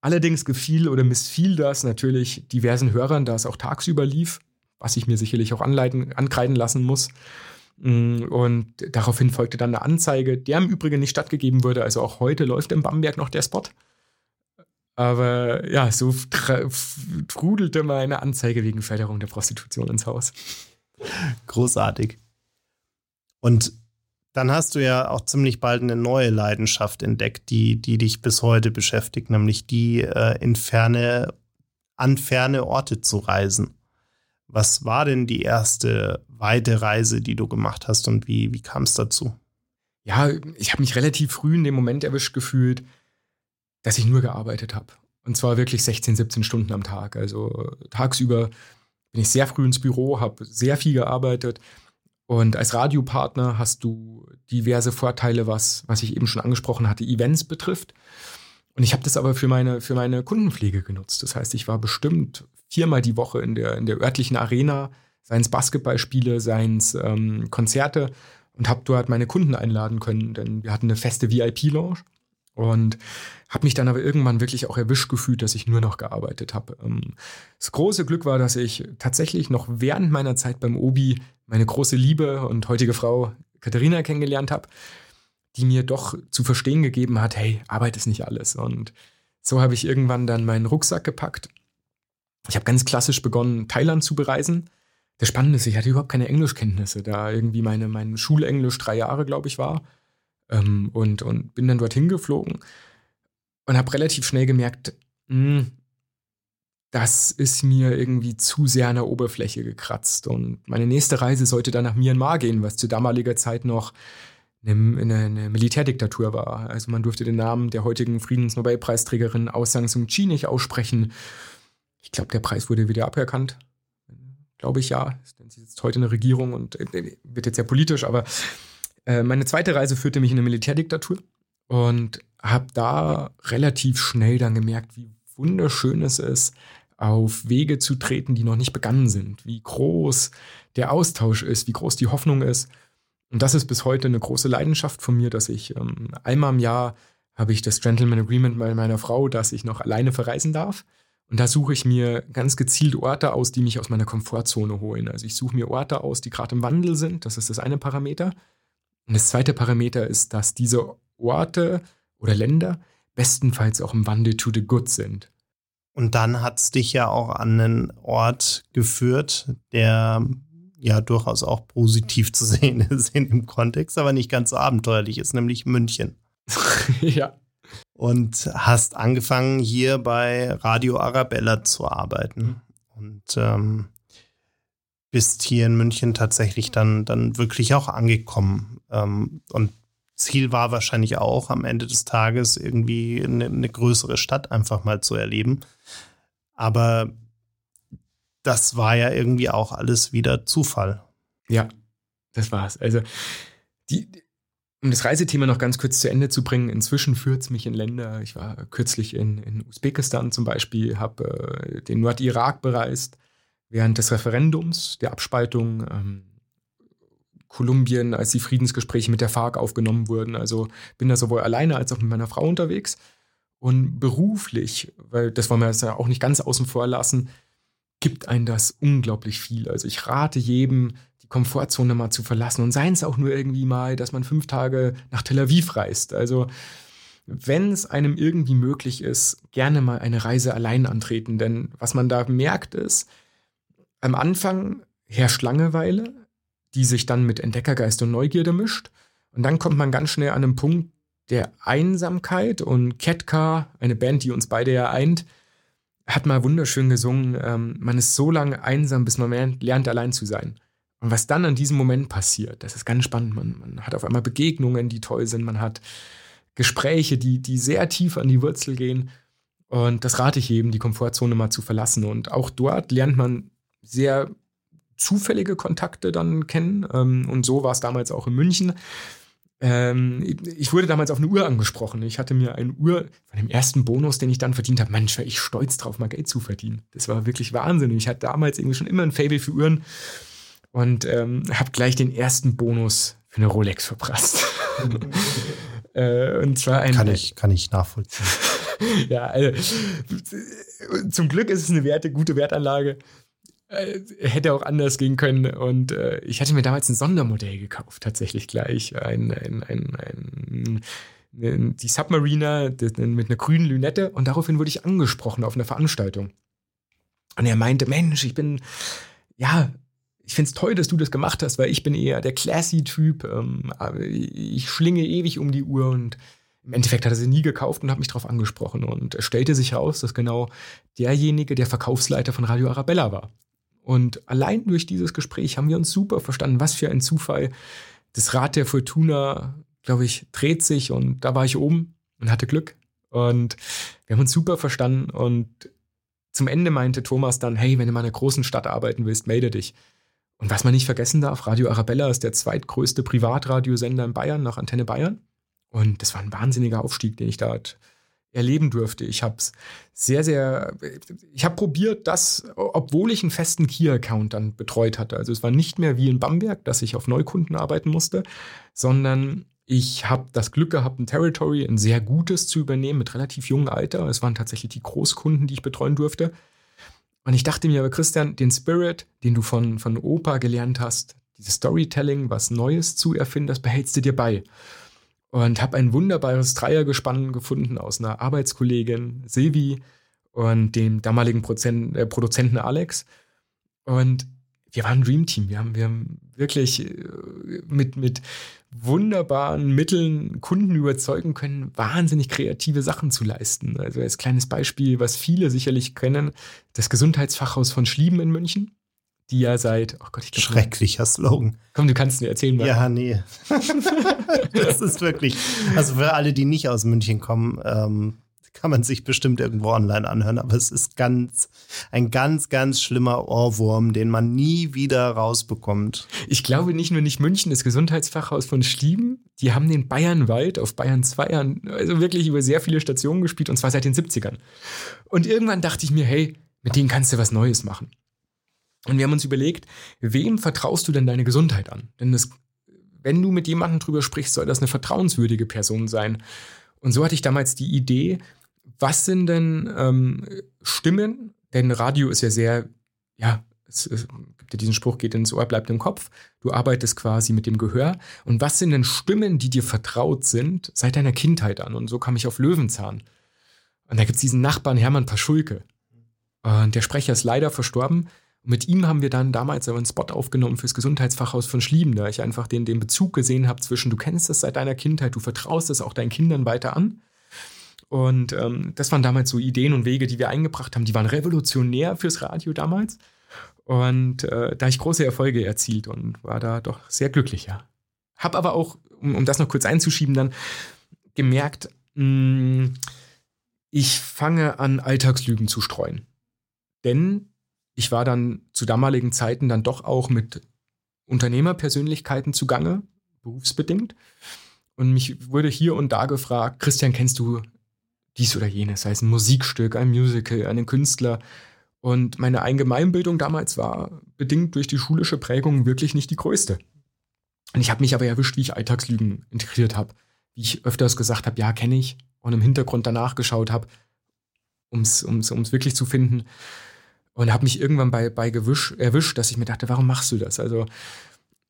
Allerdings gefiel oder missfiel das natürlich diversen Hörern, da es auch tagsüber lief, was ich mir sicherlich auch anleiten, ankreiden lassen muss. Mm, und daraufhin folgte dann eine Anzeige, der im Übrigen nicht stattgegeben wurde. Also auch heute läuft in Bamberg noch der Spot. Aber ja, so trudelte mal eine Anzeige wegen Förderung der Prostitution ins Haus. Großartig. Und dann hast du ja auch ziemlich bald eine neue Leidenschaft entdeckt, die, die dich bis heute beschäftigt, nämlich die äh, in ferne, an ferne Orte zu reisen. Was war denn die erste weite Reise, die du gemacht hast und wie, wie kam es dazu? Ja, ich habe mich relativ früh in dem Moment erwischt gefühlt, dass ich nur gearbeitet habe. Und zwar wirklich 16, 17 Stunden am Tag. Also tagsüber bin ich sehr früh ins Büro, habe sehr viel gearbeitet Und als Radiopartner hast du diverse Vorteile, was, was ich eben schon angesprochen hatte, Events betrifft. Und ich habe das aber für meine, für meine Kundenpflege genutzt. Das heißt, ich war bestimmt viermal die Woche in der, in der örtlichen Arena, seien es Basketballspiele, seien es ähm, Konzerte und habe dort meine Kunden einladen können, denn wir hatten eine feste VIP-Lounge und habe mich dann aber irgendwann wirklich auch erwischt gefühlt, dass ich nur noch gearbeitet habe. Ähm, das große Glück war, dass ich tatsächlich noch während meiner Zeit beim Obi meine große Liebe und heutige Frau Katharina kennengelernt habe die mir doch zu verstehen gegeben hat, hey, Arbeit ist nicht alles. Und so habe ich irgendwann dann meinen Rucksack gepackt. Ich habe ganz klassisch begonnen, Thailand zu bereisen. Das Spannende ist, ich hatte überhaupt keine Englischkenntnisse, da irgendwie meine, mein Schulenglisch drei Jahre, glaube ich, war. Ähm, und, und bin dann dorthin geflogen und habe relativ schnell gemerkt, mh, hm, das ist mir irgendwie zu sehr an der Oberfläche gekratzt. Und meine nächste Reise sollte dann nach Myanmar gehen, was zu damaliger Zeit noch eine, eine, eine, Militärdiktatur war. Also man durfte den Namen der heutigen Friedensnobelpreisträgerin Aung San Suu Kyi nicht aussprechen. Ich glaube, der Preis wurde wieder aberkannt. Glaube ich ja. Sie sitzt heute in der Regierung und äh, wird jetzt sehr politisch. Aber äh, meine zweite Reise führte mich in eine Militärdiktatur und habe da relativ schnell dann gemerkt, wie wunderschön es ist, auf Wege zu treten, die noch nicht begangen sind. Wie groß der Austausch ist, wie groß die Hoffnung ist. Und das ist bis heute eine große Leidenschaft von mir, dass ich ähm, einmal im Jahr habe ich das Gentleman Agreement bei meiner Frau, dass ich noch alleine verreisen darf. Und da suche ich mir ganz gezielt Orte aus, die mich aus meiner Komfortzone holen. Also ich suche mir Orte aus, die gerade im Wandel sind. Das ist das eine Parameter. Und das zweite Parameter ist, dass diese Orte oder Länder bestenfalls auch im Wandel to the good sind. Und dann hat es dich ja auch an einen Ort geführt, der ja durchaus auch positiv zu sehen ist in dem Kontext, aber nicht ganz so abenteuerlich ist, nämlich München. ja. Und hast angefangen, hier bei Radio Arabella zu arbeiten. Und ähm, bist hier in München tatsächlich dann, dann wirklich auch angekommen. Ähm, und Ziel war wahrscheinlich auch am Ende des Tages irgendwie eine, eine größere Stadt einfach mal zu erleben. Aber das war ja irgendwie auch alles wieder Zufall. Ja, das war's. Also, die, um das Reisethema noch ganz kurz zu Ende zu bringen, inzwischen führt es mich in Länder. Ich war kürzlich in, in Usbekistan zum Beispiel, habe äh, den Nordirak bereist während des Referendums, der Abspaltung. Ähm, Kolumbien, als die Friedensgespräche mit der FARC aufgenommen wurden. Also bin da sowohl alleine als auch mit meiner Frau unterwegs. Und beruflich, weil das wollen wir jetzt ja auch nicht ganz außen vor lassen, gibt einen das unglaublich viel. Also ich rate jedem, die Komfortzone mal zu verlassen und seien es auch nur irgendwie mal, dass man fünf Tage nach Tel Aviv reist. Also wenn es einem irgendwie möglich ist, gerne mal eine Reise allein antreten. Denn was man da merkt ist, am Anfang herrscht Langeweile, die sich dann mit Entdeckergeist und Neugierde mischt. Und dann kommt man ganz schnell an einen Punkt der Einsamkeit und Ketka, eine Band, die uns beide ja eint, hat mal wunderschön gesungen, ähm, man ist so lange einsam, bis man lernt, allein zu sein. Und was dann an diesem Moment passiert, das ist ganz spannend. Man, man hat auf einmal Begegnungen, die toll sind. Man hat Gespräche, die, die sehr tief an die Wurzel gehen. Und das rate ich jedem, die Komfortzone mal zu verlassen. Und auch dort lernt man sehr zufällige Kontakte dann kennen. Ähm, und so war es damals auch in München. Ähm, ich wurde damals auf eine Uhr angesprochen. Ich hatte mir eine Uhr von dem ersten Bonus, den ich dann verdient habe. Mensch, war ich stolz drauf, mal Geld zu verdienen. Das war wirklich Wahnsinn. Ich hatte damals irgendwie schon immer ein Fable für Uhren und ähm, habe gleich den ersten Bonus für eine Rolex verprasst. äh, und zwar ein. Kann ich, kann ich nachvollziehen. ja, also, zum Glück ist es eine Werte, gute Wertanlage. Äh, hätte auch anders gehen können. Und äh, ich hatte mir damals ein Sondermodell gekauft, tatsächlich gleich. Ein, ein, ein, ein, die Submariner mit einer grünen Lünette. Und daraufhin wurde ich angesprochen auf einer Veranstaltung. Und er meinte, Mensch, ich bin, ja, ich finde es toll, dass du das gemacht hast, weil ich bin eher der Classy-Typ. Ähm, ich schlinge ewig um die Uhr und im Endeffekt hat er sie nie gekauft und hat mich darauf angesprochen. Und es stellte sich heraus, dass genau derjenige der Verkaufsleiter von Radio Arabella war. Und allein durch dieses Gespräch haben wir uns super verstanden. Was für ein Zufall. Das Rad der Fortuna, glaube ich, dreht sich und da war ich oben und hatte Glück. Und wir haben uns super verstanden. Und zum Ende meinte Thomas dann, hey, wenn du mal in einer großen Stadt arbeiten willst, melde dich. Und was man nicht vergessen darf, Radio Arabella ist der zweitgrößte Privatradiosender in Bayern nach Antenne Bayern. Und das war ein wahnsinniger Aufstieg, den ich da erleben durfte. Ich habe es sehr, sehr, ich habe probiert, das, obwohl ich einen festen Key-Account dann betreut hatte. Also es war nicht mehr wie in Bamberg, dass ich auf Neukunden arbeiten musste, sondern ich habe das Glück gehabt, ein Territory, ein sehr gutes zu übernehmen mit relativ jungem Alter. Es waren tatsächlich die Großkunden, die ich betreuen durfte. Und ich dachte mir aber, Christian, den Spirit, den du von, von Opa gelernt hast, dieses Storytelling, was Neues zu erfinden, das behältst du dir bei und habe ein wunderbares Dreiergespann gefunden aus einer Arbeitskollegin Silvi und dem damaligen Prozent, äh, Produzenten Alex. Und wir waren ein Dream Team. Wir haben, wir haben wirklich äh, mit, mit wunderbaren Mitteln Kunden überzeugen können, wahnsinnig kreative Sachen zu leisten. Also als kleines Beispiel, was viele sicherlich kennen, das Gesundheitsfachhaus von Schlieben in München die ja seit, oh Gott, ich glaube. Schrecklicher Slogan. Komm, du kannst mir erzählen, was. Ja, nee. das ist wirklich, also für alle, die nicht aus München kommen, ähm, kann man sich bestimmt irgendwo online anhören, aber es ist ganz, ein ganz, ganz schlimmer Ohrwurm, den man nie wieder rausbekommt. Ich glaube nicht nur nicht München, das Gesundheitsfachhaus von Schlieben, die haben den Bayernwald auf Bayern 2 also wirklich über sehr viele Stationen gespielt und zwar seit den 70ern. Und irgendwann dachte ich mir, hey, mit denen kannst du was Neues machen. Und wir haben uns überlegt, wem vertraust du denn deine Gesundheit an? Denn das, wenn du mit jemandem drüber sprichst, soll das eine vertrauenswürdige Person sein. Und so hatte ich damals die Idee, was sind denn ähm, Stimmen? Denn Radio ist ja sehr, ja, es, es gibt ja diesen Spruch, geht ins Ohr, bleibt im Kopf. Du arbeitest quasi mit dem Gehör. Und was sind denn Stimmen, die dir vertraut sind seit deiner Kindheit an? Und so kam ich auf Löwenzahn. Und da gibt es diesen Nachbarn Hermann Paschulke. Und der Sprecher ist leider verstorben. Mit ihm haben wir dann damals einen Spot aufgenommen fürs Gesundheitsfachhaus von Schlieben, da ich einfach den, den Bezug gesehen habe zwischen, du kennst es seit deiner Kindheit, du vertraust es auch deinen Kindern weiter an. Und ähm, das waren damals so Ideen und Wege, die wir eingebracht haben. Die waren revolutionär fürs Radio damals. Und äh, da ich große Erfolge erzielt und war da doch sehr glücklich, ja. Hab aber auch, um, um das noch kurz einzuschieben, dann gemerkt, mh, hm, ich fange an, Alltagslügen zu streuen. Denn ich war dann zu damaligen Zeiten dann doch auch mit Unternehmerpersönlichkeiten zugange, berufsbedingt. Und mich wurde hier und da gefragt, Christian, kennst du dies oder jenes, sei es ein Musikstück, ein Musical, einen Künstler? Und meine Allgemeinbildung damals war bedingt durch die schulische Prägung wirklich nicht die größte. Und ich habe mich aber erwischt, wie ich Alltagslügen integriert habe, wie ich öfters gesagt habe, ja, kenne ich, und im Hintergrund danach geschaut habe, um es wirklich zu finden. Und habe mich irgendwann bei, bei Gewisch, erwischt, dass ich mir dachte, warum machst du das? Also,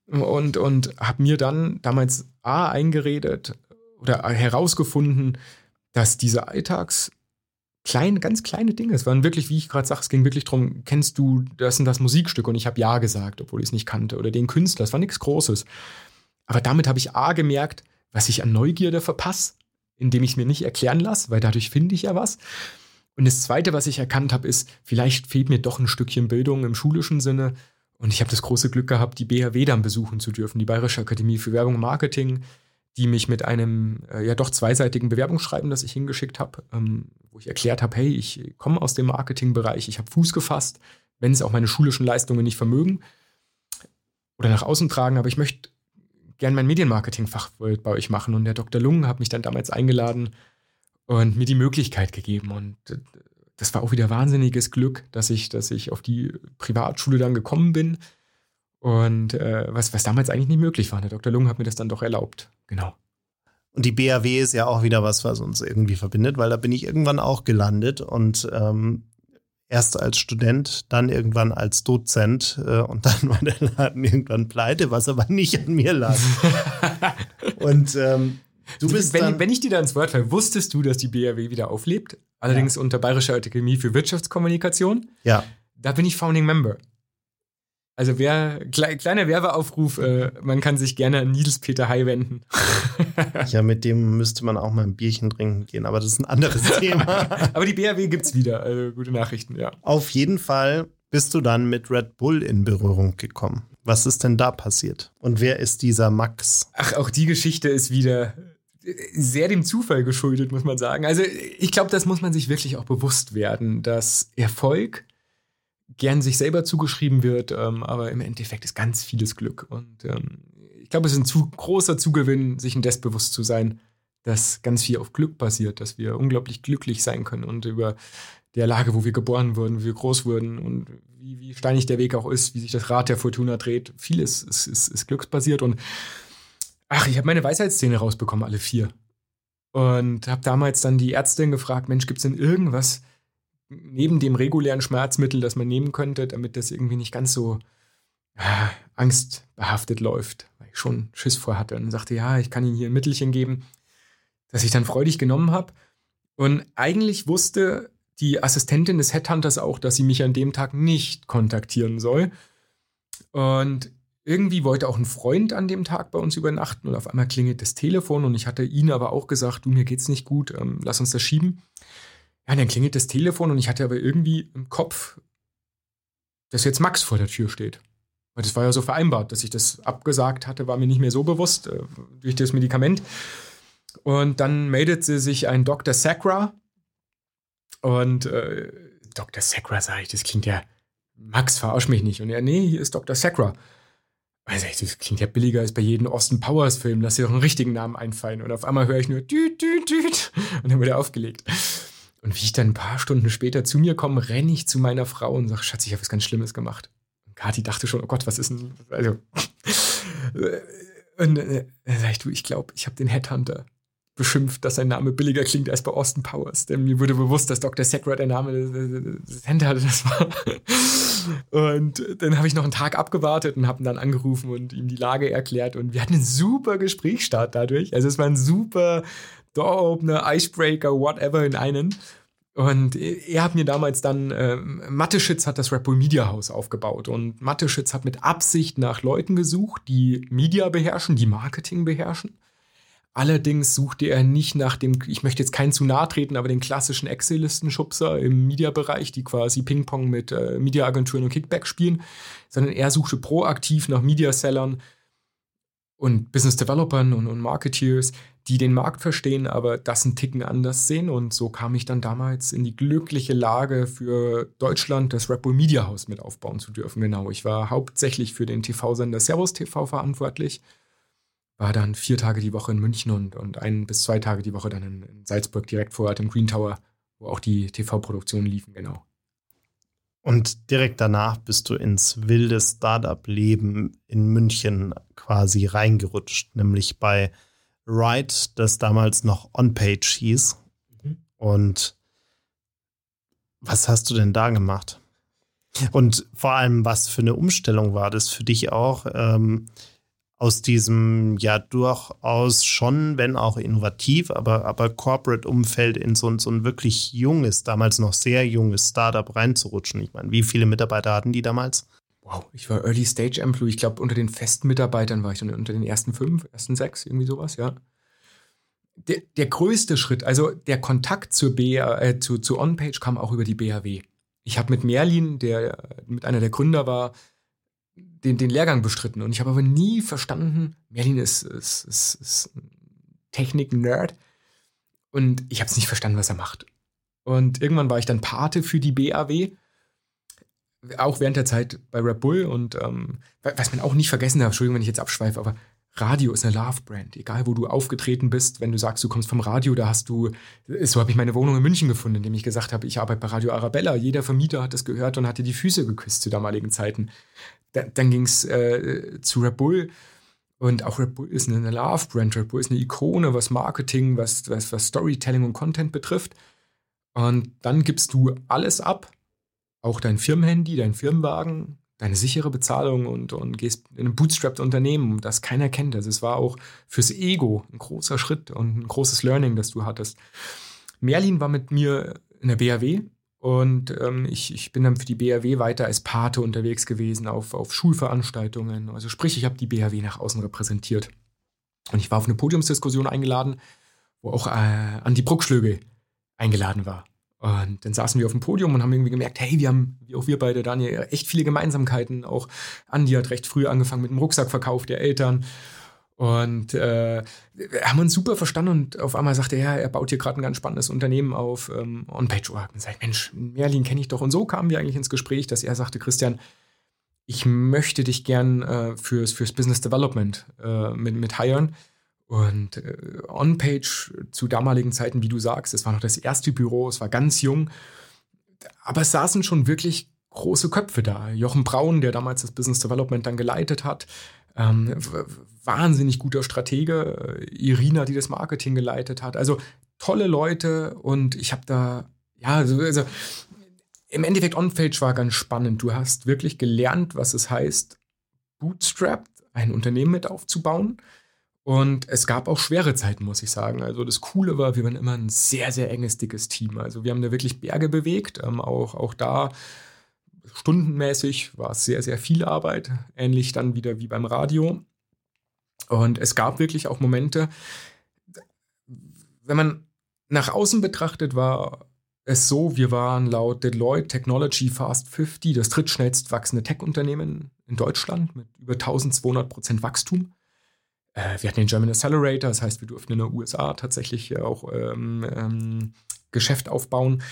und, und habe mir dann damals A eingeredet oder herausgefunden, dass diese Alltags kleine, ganz kleine Dinge, es waren wirklich, wie ich gerade sage, es ging wirklich darum, kennst du das und das Musikstück? Und ich habe Ja gesagt, obwohl ich es nicht kannte. Oder den Künstler, es war nichts Großes. Aber damit habe ich A gemerkt, was ich an Neugierde verpasse, indem ich es mir nicht erklären lasse, weil dadurch finde ich ja was. Und das Zweite, was ich erkannt habe, ist, vielleicht fehlt mir doch ein Stückchen Bildung im schulischen Sinne. Und ich habe das große Glück gehabt, die BHW dann besuchen zu dürfen, die Bayerische Akademie für Werbung und Marketing, die mich mit einem äh, ja doch zweiseitigen Bewerbungsschreiben, das ich hingeschickt habe, ähm, wo ich erklärt habe, hey, ich komme aus dem Marketingbereich, ich habe Fuß gefasst, wenn es auch meine schulischen Leistungen nicht vermögen oder nach außen tragen, aber ich möchte gern mein Medienmarketingfach bei euch machen. Und der Dr. Lungen hat mich dann damals eingeladen, und mir die Möglichkeit gegeben. Und äh, das war auch wieder wahnsinniges Glück, dass ich, dass ich auf die Privatschule dann gekommen bin. Und äh, was, was damals eigentlich nicht möglich war. Der Dr. Lung hat mir das dann doch erlaubt. Genau. Und die BAW ist ja auch wieder was, was uns irgendwie verbindet, weil da bin ich irgendwann auch gelandet und ähm, erst als Student, dann irgendwann als Dozent äh, und dann war der Laden irgendwann pleite, was aber nicht an mir lag. und ähm, Du bist wenn, wenn ich dir da ins Wort falle, wusstest du, dass die BRW wieder auflebt? Allerdings ja. unter Bayerischer Akademie für Wirtschaftskommunikation. Ja. Da bin ich Founding Member. Also wer, kleiner Werbeaufruf, äh, man kann sich gerne an Nils Peter Hai wenden. ja, mit dem müsste man auch mal ein Bierchen trinken gehen, aber das ist ein anderes Thema. aber die BRW gibt's wieder, also gute Nachrichten, ja. Auf jeden Fall bist du dann mit Red Bull in Berührung gekommen. Was ist denn da passiert? Und wer ist dieser Max? Ach, auch die Geschichte ist wieder sehr dem Zufall geschuldet, muss man sagen. Also ich glaube, das muss man sich wirklich auch bewusst werden, dass Erfolg gern sich selber zugeschrieben wird, ähm, aber im Endeffekt ist ganz vieles Glück. Und ähm, ich glaube, es ist ein zu großer Zugewinn, sich in das bewusst zu sein, dass ganz viel auf Glück basiert, dass wir unglaublich glücklich sein können und über der Lage, wo wir geboren wurden, wie wir groß wurden und wie, wie steinig der Weg auch ist, wie sich das Rad der Fortuna dreht. Vieles ist, ist, ist glücksbasiert und ach, ich habe meine Weisheitszähne rausbekommen, alle vier. Und habe damals dann die Ärztin gefragt, Mensch, gibt es denn irgendwas neben dem regulären Schmerzmittel, das man nehmen könnte, damit das irgendwie nicht ganz so äh, angstbehaftet läuft, weil ich schon Schiss vor hatte. Und sagte, ja, ich kann Ihnen hier ein Mittelchen geben, das ich dann freudig genommen habe. Und eigentlich wusste die Assistentin des Headhunters auch, dass sie mich an dem Tag nicht kontaktieren soll. Und irgendwie wollte auch ein Freund an dem Tag bei uns übernachten und auf einmal klingelt das Telefon und ich hatte ihn aber auch gesagt, du, mir geht's nicht gut, ähm, lass uns das schieben. Ja, dann klingelt das Telefon und ich hatte aber irgendwie im Kopf, dass jetzt Max vor der Tür steht. Weil das war ja so vereinbart, dass ich das abgesagt hatte, war mir nicht mehr so bewusst äh, durch das Medikament. Und dann meldet sich ein Dr. Sacra. Und äh, Dr. Sacra, sage ich, das klingt ja, Max, verarsch mich nicht. Und er, nee, hier ist Dr. Sacra. Also, das klingt ja billiger als bei jedem Austin Powers Film. Lass dir doch einen richtigen Namen einfallen. Und auf einmal höre ich nur düt, düt, düt. Und dann wird er aufgelegt. Und wie ich dann ein paar Stunden später zu mir komme, renne ich zu meiner Frau und sage, Schatz, ich habe was ganz Schlimmes gemacht. Und Kathi dachte schon, oh Gott, was ist denn, also. Und äh, sag ich, du, ich glaube, ich habe den Headhunter beschimpft, dass sein Name billiger klingt als bei Austin Powers. Denn mir wurde bewusst, dass Dr. Sacra der Name des das war. Und dann habe ich noch einen Tag abgewartet und habe ihn dann angerufen und ihm die Lage erklärt. Und wir hatten einen super Gesprächsstart dadurch. Also es war ein super Door-Opener, Icebreaker, whatever in einen. Und er hat mir damals dann, äh, Mathe-Schitz hat das Bull Media House aufgebaut. Und Mathe-Schitz hat mit Absicht nach Leuten gesucht, die Media beherrschen, die Marketing beherrschen. Allerdings suchte er nicht nach dem, ich möchte jetzt keinen zu nahe treten, aber den klassischen Excel-Listenschubser im Media-Bereich, die quasi Ping-Pong mit äh, Media-Agenturen und Kickback spielen, sondern er suchte proaktiv nach Media-Sellern und Business-Developern und, und Marketeers, die den Markt verstehen, aber das einen Ticken anders sehen. Und so kam ich dann damals in die glückliche Lage, für Deutschland das Red Bull Media House mit aufbauen zu dürfen. Genau, ich war hauptsächlich für den TV-Sender Servus TV verantwortlich, war dann vier Tage die Woche in München und, und ein bis zwei Tage die Woche dann in, in Salzburg direkt vor Ort im Green Tower, wo auch die TV-Produktionen liefen, genau. Und direkt danach bist du ins wilde Startup-Leben in München quasi reingerutscht, nämlich bei Ride, das damals noch On-Page hieß. Mhm. Und was hast du denn da gemacht? Und vor allem, was für eine Umstellung war das für dich auch, ähm, aus diesem ja durchaus schon, wenn auch innovativ, aber, aber Corporate-Umfeld in so, so ein wirklich junges, damals noch sehr junges Startup reinzurutschen? Ich meine, wie viele Mitarbeiter hatten die damals? Wow, ich war Early Stage Employee. Ich glaube, unter den festen Mitarbeitern war ich dann unter den ersten fünf, ersten sechs, irgendwie sowas, ja. Der, der größte Schritt, also der Kontakt zur BA, äh, zu, zu OnPage kam auch über die BHW. Ich habe mit Merlin, der mit einer der Gründer war, den, den Lehrgang bestritten. Und ich habe aber nie verstanden, Merlin ist, ist, ist, ist Technik-Nerd. Und ich habe es nicht verstanden, was er macht. Und irgendwann war ich dann Pate für die BAW auch während der Zeit bei Red Bull und ähm, was man auch nicht vergessen darf, Entschuldigung, wenn ich jetzt abschweife, aber Radio ist eine Love-Brand. Egal, wo du aufgetreten bist, wenn du sagst, du kommst vom Radio, da hast du, so habe ich meine Wohnung in München gefunden, indem ich gesagt habe, ich arbeite bei Radio Arabella. Jeder Vermieter hat das gehört und hatte die Füße geküsst zu damaligen Zeiten. Da, dann ging es äh, zu Red Bull. Und auch Red Bull ist eine Love-Brand. Red Bull ist eine Ikone, was Marketing, was, was, was Storytelling und Content betrifft. Und dann gibst du alles ab auch dein Firmenhandy, dein Firmenwagen, deine sichere Bezahlung und, und gehst in ein bootstrapped Unternehmen, das keiner kennt. Also es war auch fürs Ego ein großer Schritt und ein großes Learning, das du hattest. Merlin war mit mir in der BAW und ähm, ich, ich bin dann für die BAW weiter als Pate unterwegs gewesen auf, auf Schulveranstaltungen. Also sprich, ich habe die BAW nach außen repräsentiert. Und ich war auf eine Podiumsdiskussion eingeladen, wo auch äh, Andi Bruckschlöge eingeladen war. Und dann saßen wir auf dem Podium und haben irgendwie gemerkt, hey, wir haben, wie auch wir beide, Daniel, echt viele Gemeinsamkeiten. Auch Andi hat recht früh angefangen mit dem Rucksackverkauf der Eltern. Und äh, haben uns super verstanden und auf einmal sagte er, er baut hier gerade ein ganz spannendes Unternehmen auf ähm, OnPage. Und ich sag, Mensch, Merlin kenne ich doch. Und so kamen wir eigentlich ins Gespräch, dass er sagte, Christian, ich möchte dich gern äh, fürs, fürs Business Development äh, mit, mit hiren. Und äh, OnPage zu damaligen Zeiten, wie du sagst, es war noch das erste Büro, es war ganz jung, aber es saßen schon wirklich große Köpfe da. Jochen Braun, der damals das Business Development dann geleitet hat, ähm, wahnsinnig guter Stratege. Äh, Irina, die das Marketing geleitet hat. Also tolle Leute und ich habe da, ja, also, also im Endeffekt OnPage war ganz spannend. Du hast wirklich gelernt, was es heißt, bootstrapped ein Unternehmen mit aufzubauen. Und es gab auch schwere Zeiten, muss ich sagen. Also das Coole war, wir waren immer ein sehr, sehr enges, dickes Team. Also wir haben da wirklich Berge bewegt. Ähm, auch, auch da stundenmäßig war es sehr, sehr viel Arbeit, ähnlich dann wieder wie beim Radio. Und es gab wirklich auch Momente, wenn man nach außen betrachtet, war es so, wir waren laut Deloitte Technology Fast 50 das drittschnellst wachsende Tech-Unternehmen in Deutschland mit über 1200 Prozent Wachstum. Äh, wir hatten den German Accelerator, das heißt, wir durften in den USA tatsächlich auch ähm, ähm, Geschäft aufbauen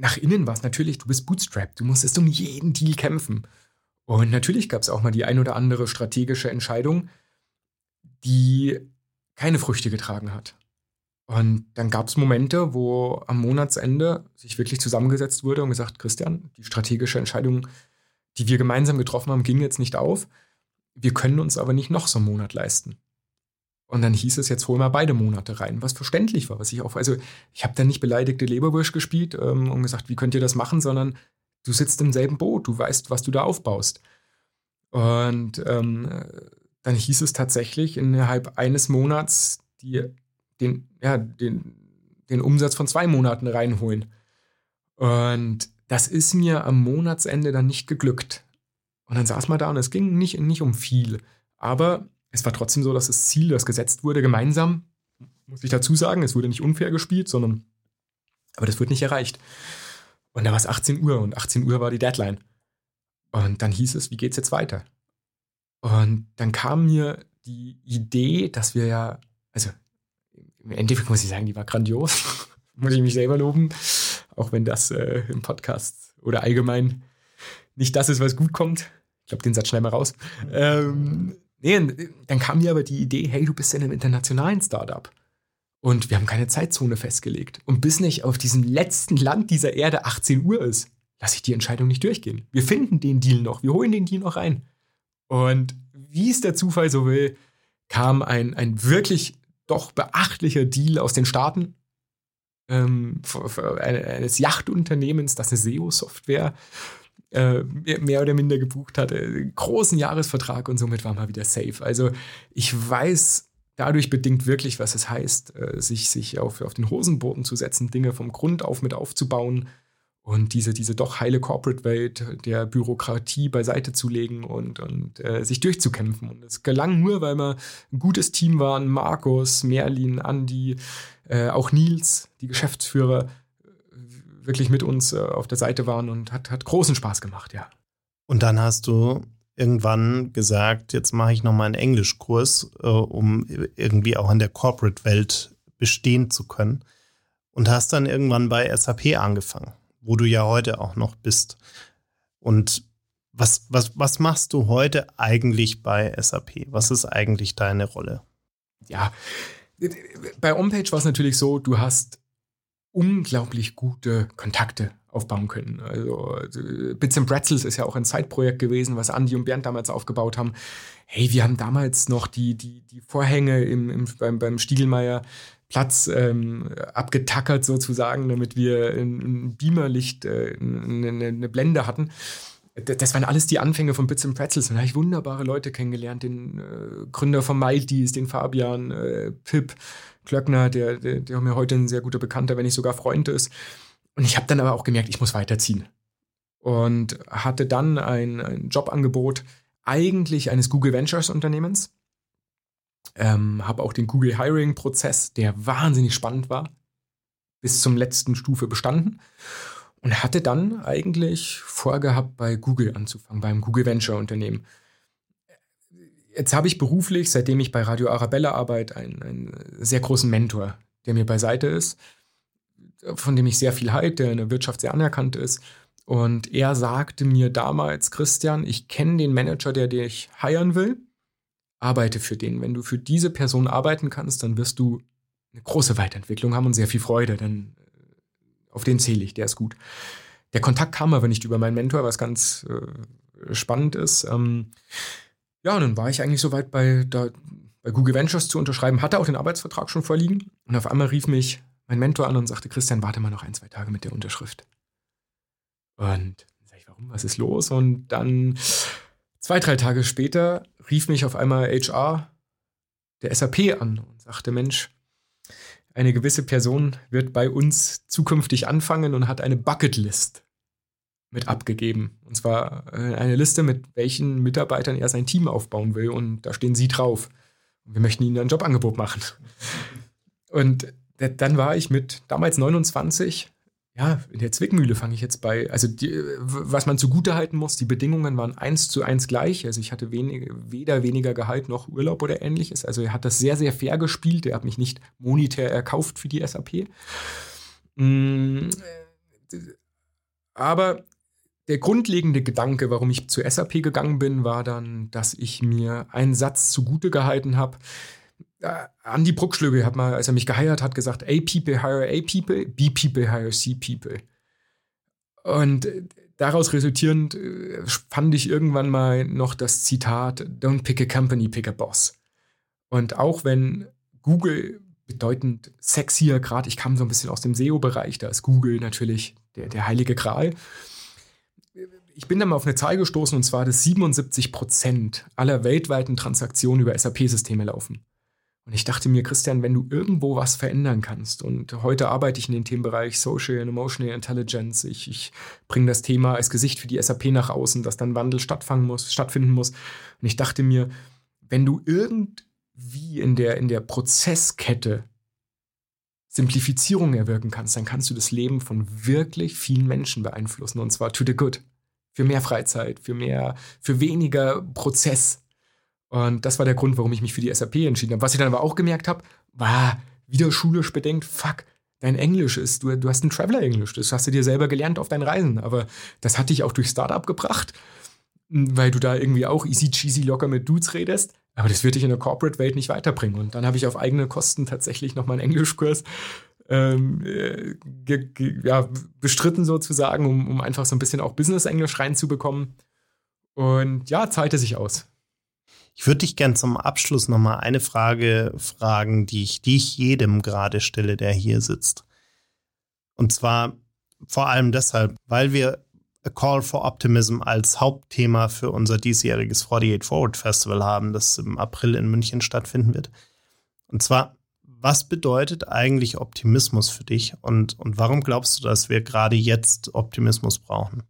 nach innen war es natürlich, du bist bootstrapped, du musstest um jeden Deal kämpfen. Und natürlich gab es auch mal die ein oder andere strategische Entscheidung, die keine Früchte getragen hat. Und dann gab es Momente, wo am Monatsende sich wirklich zusammengesetzt wurde und gesagt, Christian, die strategische Entscheidung, die wir gemeinsam getroffen haben, ging jetzt nicht auf. Wir können uns aber nicht noch so einen Monat leisten. Und dann hieß es, jetzt hol mal beide Monate rein, was verständlich war, was ich auch, also ich habe da nicht beleidigte Leberwurst gespielt ähm, und gesagt, wie könnt ihr das machen, sondern du sitzt im selben Boot, du weißt, was du da aufbaust. Und ähm, dann hieß es tatsächlich innerhalb eines Monats die, den, ja, den, den Umsatz von zwei Monaten reinholen. Und das ist mir am Monatsende dann nicht geglückt. Und dann saß man da und es ging nicht, nicht um viel. Aber es war trotzdem so, dass das Ziel, das gesetzt wurde, gemeinsam, muss ich dazu sagen, es wurde nicht unfair gespielt, sondern, aber das wird nicht erreicht. Und da war es 18 Uhr und 18 Uhr war die Deadline. Und dann hieß es, wie geht's jetzt weiter? Und dann kam mir die Idee, dass wir ja, also im Endeffekt muss ich sagen, die war grandios. muss ich mich selber loben. Auch wenn das äh, im Podcast oder allgemein nicht das ist, was gut kommt. Ich glaube, den Satz schnell mal raus. Ähm, Nee, dann kam mir aber die Idee, hey, du bist in einem internationalen Startup. Und wir haben keine Zeitzone festgelegt. Und bis nicht auf diesem letzten Land dieser Erde 18 Uhr ist, lasse ich die Entscheidung nicht durchgehen. Wir finden den Deal noch, wir holen den Deal noch rein. Und wie es der Zufall so will, kam ein, ein wirklich doch beachtlicher Deal aus den Staaten ähm, eines Yachtunternehmens, das eine SEO-Software äh, mehr oder minder gebucht hatte. Großen Jahresvertrag und somit war mal wieder safe. Also ich weiß dadurch bedingt wirklich, was es heißt, äh, sich, sich auf, auf den Hosenboden zu setzen, Dinge vom Grund auf mit aufzubauen und diese, diese doch heile Corporate-Welt der Bürokratie beiseite zu legen und, und äh, sich durchzukämpfen. Und es gelang nur, weil wir ein gutes Team waren. Markus, Merlin, Andi, äh, auch Nils, die Geschäftsführer, wirklich mit uns äh, auf der Seite waren und hat, hat großen Spaß gemacht, ja. Und dann hast du irgendwann gesagt, jetzt mache ich nochmal einen Englischkurs, äh, um irgendwie auch in der Corporate-Welt bestehen zu können. Und hast dann irgendwann bei SAP angefangen, wo du ja heute auch noch bist. Und was, was, was machst du heute eigentlich bei SAP? Was ist eigentlich deine Rolle? Ja, bei Homepage war es natürlich so, du hast unglaublich gute Kontakte aufbauen können. Also Bits and Pretzels ist ja auch ein Zeitprojekt gewesen, was Andy und Bernd damals aufgebaut haben. Hey, wir haben damals noch die, die, die Vorhänge im, im, beim, beim Stiegelmeier Platz ähm, abgetackert sozusagen, damit wir ein, Beamerlicht, äh, eine, eine Blende hatten. Das waren alles die Anfänge von Bits and Pretzels. Und da habe ich wunderbare Leute kennengelernt, den äh, Gründer von Maldies, den Fabian, äh, Pip, Klöckner, der, der, der mir heute ein sehr guter Bekannter, wenn nicht sogar Freund ist. Und ich habe dann aber auch gemerkt, ich muss weiterziehen. Und hatte dann ein, ein Jobangebot eigentlich eines Google Ventures Unternehmens. Ähm, habe auch den Google Hiring Prozess, der wahnsinnig spannend war, bis zum letzten Stufe bestanden. Und hatte dann eigentlich vorgehabt, bei Google anzufangen, beim Google Venture Unternehmen Jetzt habe ich beruflich, seitdem ich bei Radio Arabella arbeite, einen, einen sehr großen Mentor, der mir beiseite ist, von dem ich sehr viel halte, der in der Wirtschaft sehr anerkannt ist. Und er sagte mir damals, Christian, ich kenne den Manager, der dich heiren will, arbeite für den. Wenn du für diese Person arbeiten kannst, dann wirst du eine große Weiterentwicklung haben und sehr viel Freude, denn äh, auf den zähle ich, der ist gut. Der Kontakt kam aber nicht über meinen Mentor, was ganz äh, spannend ist. Ähm, ja, und dann war ich eigentlich soweit bei, bei Google Ventures zu unterschreiben, hatte auch den Arbeitsvertrag schon vorliegen. Und auf einmal rief mich mein Mentor an und sagte, Christian, warte mal noch ein, zwei Tage mit der Unterschrift. Und dann sag ich, warum, was ist los? Und dann zwei, drei Tage später rief mich auf einmal HR der SAP an und sagte, Mensch, eine gewisse Person wird bei uns zukünftig anfangen und hat eine Bucketlist mit abgegeben. Und zwar äh, eine Liste, mit welchen Mitarbeitern er sein Team aufbauen will. Und da stehen Sie drauf. Und wir möchten Ihnen ein Jobangebot machen. Und dann war ich mit damals 29, ja, in der Zwickmühle fange ich jetzt bei. Also, die, was man zugutehalten muss, die Bedingungen waren eins zu eins gleich. Also, ich hatte wenig, weder weniger Gehalt noch Urlaub oder ähnliches. Also, er hat das sehr, sehr fair gespielt. Er hat mich nicht monetär erkauft für die SAP. Mm, aber der grundlegende Gedanke, warum ich zur SAP gegangen bin, war dann, dass ich mir einen Satz zugute gehalten habe. Äh, Andy Bruckschlögel hat mal, als er mich geheiert hat, gesagt, A people hire A people, B people hire C people. Und daraus resultierend äh, fand ich irgendwann mal noch das Zitat, don't pick a company, pick a boss. Und auch wenn Google bedeutend sexier, gerade ich kam so ein bisschen aus dem SEO-Bereich, da ist Google natürlich der, der heilige Gral ich bin da mal auf eine Zahl gestoßen und zwar, dass 77 Prozent aller weltweiten Transaktionen über SAP-Systeme laufen. Und ich dachte mir, Christian, wenn du irgendwo was verändern kannst, und heute arbeite ich in den Themenbereich Social and Emotional Intelligence, ich, ich bringe das Thema als Gesicht für die SAP nach außen, dass dann Wandel stattfangen muss, stattfinden muss. Und ich dachte mir, wenn du irgendwie in der, in der Prozesskette Simplifizierung erwirken kannst, dann kannst du das Leben von wirklich vielen Menschen beeinflussen und zwar to the good für mehr Freizeit, für mehr, für weniger Prozess. Und das war der Grund, warum ich mich für die SAP entschieden habe. Was ich dann aber auch gemerkt habe, war wieder schulisch bedenkt, fuck, dein Englisch ist, du, du hast ein Traveler-Englisch, das hast du dir selber gelernt auf deinen Reisen. Aber das hat dich auch durch Startup gebracht, weil du da irgendwie auch easy cheesy locker mit Dudes redest. Aber das wird dich in der Corporate-Welt nicht weiterbringen. Und dann habe ich auf eigene Kosten tatsächlich noch mal einen Englischkurs ähm, äh, ja, bestritten sozusagen, um, um einfach so ein bisschen auch Business-Englisch reinzubekommen. Und ja, zahlte sich aus. Ich würde dich gern zum Abschluss nochmal eine Frage fragen, die ich, die jedem gerade stelle, der hier sitzt. Und zwar vor allem deshalb, weil wir A Call for Optimism als Hauptthema für unser diesjähriges 48 Forward Festival haben, das im April in München stattfinden wird. Und zwar, was bedeutet eigentlich Optimismus für dich und, und warum glaubst du, dass wir gerade jetzt Optimismus brauchen?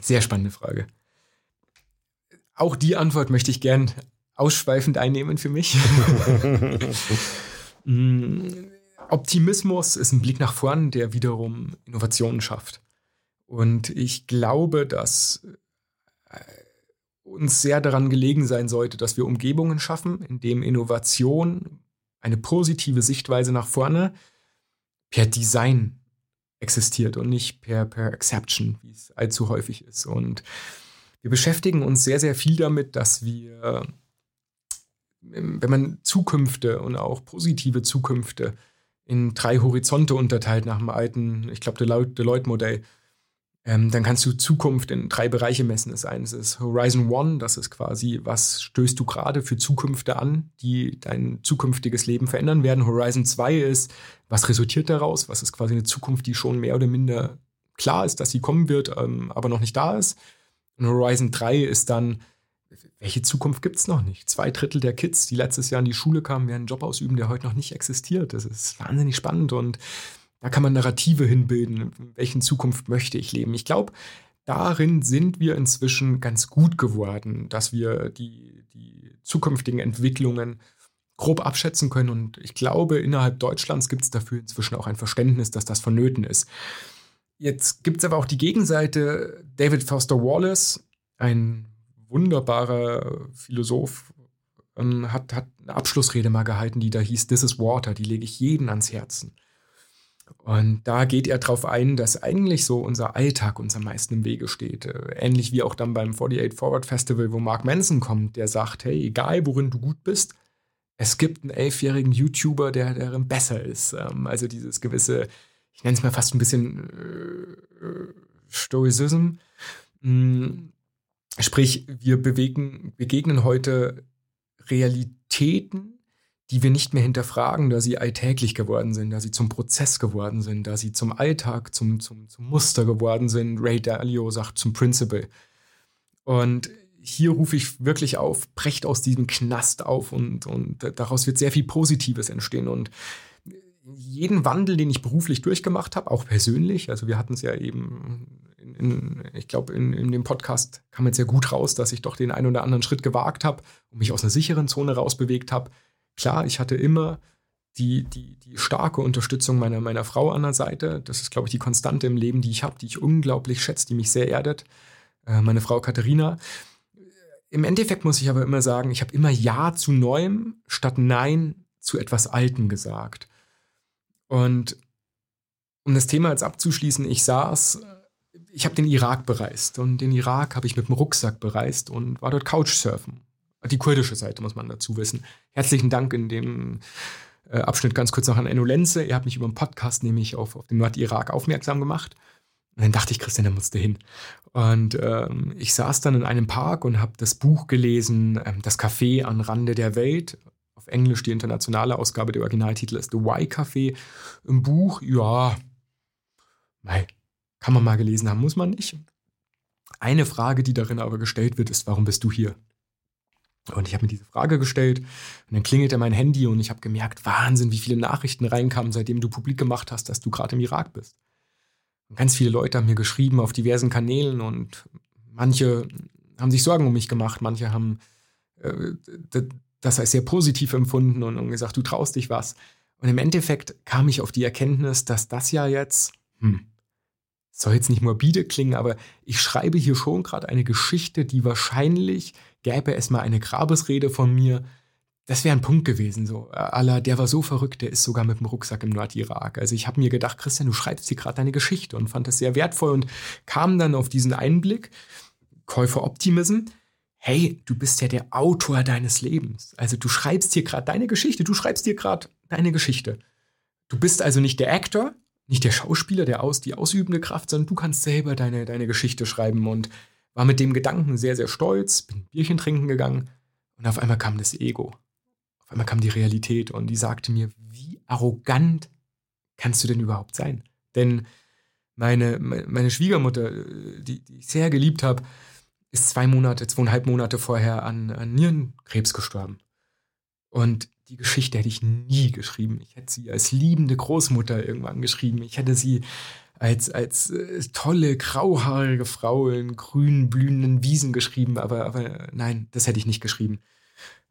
Sehr spannende Frage. Auch die Antwort möchte ich gern ausschweifend einnehmen für mich. Mm, Optimismus ist ein Blick nach vorn, der wiederum Innovationen schafft. Und ich glaube, dass äh, uns sehr daran gelegen sein sollte, dass wir Umgebungen schaffen, in denen Innovation eine positive Sichtweise nach vorne per Design existiert und nicht per, per Exception, wie es allzu häufig ist. Und wir beschäftigen uns sehr, sehr viel damit, dass wir, wenn man Zukünfte und auch positive Zukünfte in drei Horizonte unterteilt nach dem alten, ich glaube, Deloitte-Modell, ähm, dann kannst du Zukunft in drei Bereiche messen. Das eine ist Horizon One, das ist quasi, was stößt du gerade für Zukünfte an, die dein zukünftiges Leben verändern werden. Horizon 2 ist, was resultiert daraus? Was ist quasi eine Zukunft, die schon mehr oder minder klar ist, dass sie kommen wird, ähm, aber noch nicht da ist. Und Horizon 3 ist dann, welche Zukunft gibt es noch nicht? Zwei Drittel der Kids, die letztes Jahr in die Schule kamen, werden einen Job ausüben, der heute noch nicht existiert. Das ist wahnsinnig spannend und da kann man Narrative hinbilden, in welchen Zukunft möchte ich leben. Ich glaube, darin sind wir inzwischen ganz gut geworden, dass wir die, die zukünftigen Entwicklungen grob abschätzen können. Und ich glaube, innerhalb Deutschlands gibt es dafür inzwischen auch ein Verständnis, dass das vonnöten ist. Jetzt gibt es aber auch die Gegenseite. David Foster Wallace, ein wunderbarer Philosoph, ähm, hat, hat eine Abschlussrede mal gehalten, die da hieß, This is Water, die lege ich jeden ans Herzen. Und da geht er darauf ein, dass eigentlich so unser Alltag uns am meisten im Wege steht. Äh, ähnlich wie auch dann beim 48 Forward Festival, wo Mark Manson kommt, der sagt, hey, egal worin du gut bist, es gibt einen elfjährigen YouTuber, der darin besser ist. Ähm, also dieses gewisse, ich nenne es mal fast ein bisschen äh, Stoizism. Mm, sprich, wir bewegen, begegnen heute Realitäten, die wir nicht mehr hinterfragen, da sie alltäglich geworden sind, da sie zum Prozess geworden sind, da sie zum Alltag, zum, zum, zum Muster geworden sind. Ray Dalio sagt zum Principle. Und hier rufe ich wirklich auf, brecht aus diesem Knast auf und, und daraus wird sehr viel Positives entstehen. Und jeden Wandel, den ich beruflich durchgemacht habe, auch persönlich, also wir hatten es ja eben, in, in, ich glaube, in, in, dem Podcast kam jetzt sehr gut raus, dass ich doch den einen oder anderen Schritt gewagt habe und mich aus einer sicheren Zone rausbewegt habe. Klar, ich hatte immer die, die, die starke Unterstützung meiner, meiner Frau an der Seite. Das ist, glaube ich, die Konstante im Leben, die ich habe, die ich unglaublich schätze, die mich sehr erdet. Äh, meine Frau Katharina. Im Endeffekt muss ich aber immer sagen, ich habe immer Ja zu Neuem statt Nein zu etwas Altem gesagt. Und um das Thema jetzt abzuschließen, ich saß, ich habe den Irak bereist und den Irak habe ich mit dem Rucksack bereist und war dort Couchsurfen. Die kurdische Seite muss man dazu wissen. Herzlichen Dank in dem äh, Abschnitt ganz kurz noch an Enno Lenze. Ihr habt mich über einen Podcast nämlich auf, auf den Nordirak aufmerksam gemacht. Und dann dachte ich, Christian, da musst du hin. Und ähm, ich saß dann in einem Park und habe das Buch gelesen, ähm, Das Café am Rande der Welt. Auf Englisch die internationale Ausgabe, der Originaltitel ist The Y Café. Im Buch, ja, kann man mal gelesen haben, muss man nicht. Eine Frage, die darin aber gestellt wird, ist, warum bist du hier? Und ich habe mir diese Frage gestellt und dann klingelte mein Handy und ich habe gemerkt, Wahnsinn, wie viele Nachrichten reinkamen, seitdem du publik gemacht hast, dass du gerade im Irak bist. Und ganz viele Leute haben mir geschrieben auf diversen Kanälen und manche haben sich Sorgen um mich gemacht, manche haben äh, das als sehr positiv empfunden und, und, gesagt, du traust dich was. Und im Endeffekt kam ich auf die Erkenntnis, dass das ja jetzt, hm, soll jetzt nicht morbide klingen, aber ich schreibe hier schon gerade eine Geschichte, die wahrscheinlich gäbe es mal eine Grabesrede von mir, das wäre ein Punkt gewesen, so. Allah, der war so verrückt, der ist sogar mit dem Rucksack im Nordirak. Also ich habe mir gedacht, Christian, du schreibst hier gerade deine Geschichte und fand das sehr wertvoll und kam dann auf diesen Einblick, Käufer Optimism, hey, du bist ja der Autor deines Lebens. Also du schreibst hier gerade deine Geschichte, du schreibst hier gerade deine Geschichte. Du bist also nicht der Actor, nicht der Schauspieler, der aus, die ausübende Kraft, sondern du kannst selber deine, deine Geschichte schreiben und war mit dem Gedanken sehr, sehr stolz, bin Bierchen trinken gegangen und auf einmal kam das Ego auf einmal kam die Realität und die sagte mir, wie arrogant kannst du denn überhaupt sein? Denn meine, meine Schwiegermutter, die, die ich sehr geliebt habe, ist zwei Monate, zweieinhalb Monate vorher an, an Nierenkrebs gestorben. Und die Geschichte hätte ich nie geschrieben. Ich hätte sie als liebende Großmutter irgendwann geschrieben. Ich hätte sie als, als äh, tolle, grauhaarige Frau in grün blühenden Wiesen geschrieben, aber, aber nein, das hätte ich nicht geschrieben.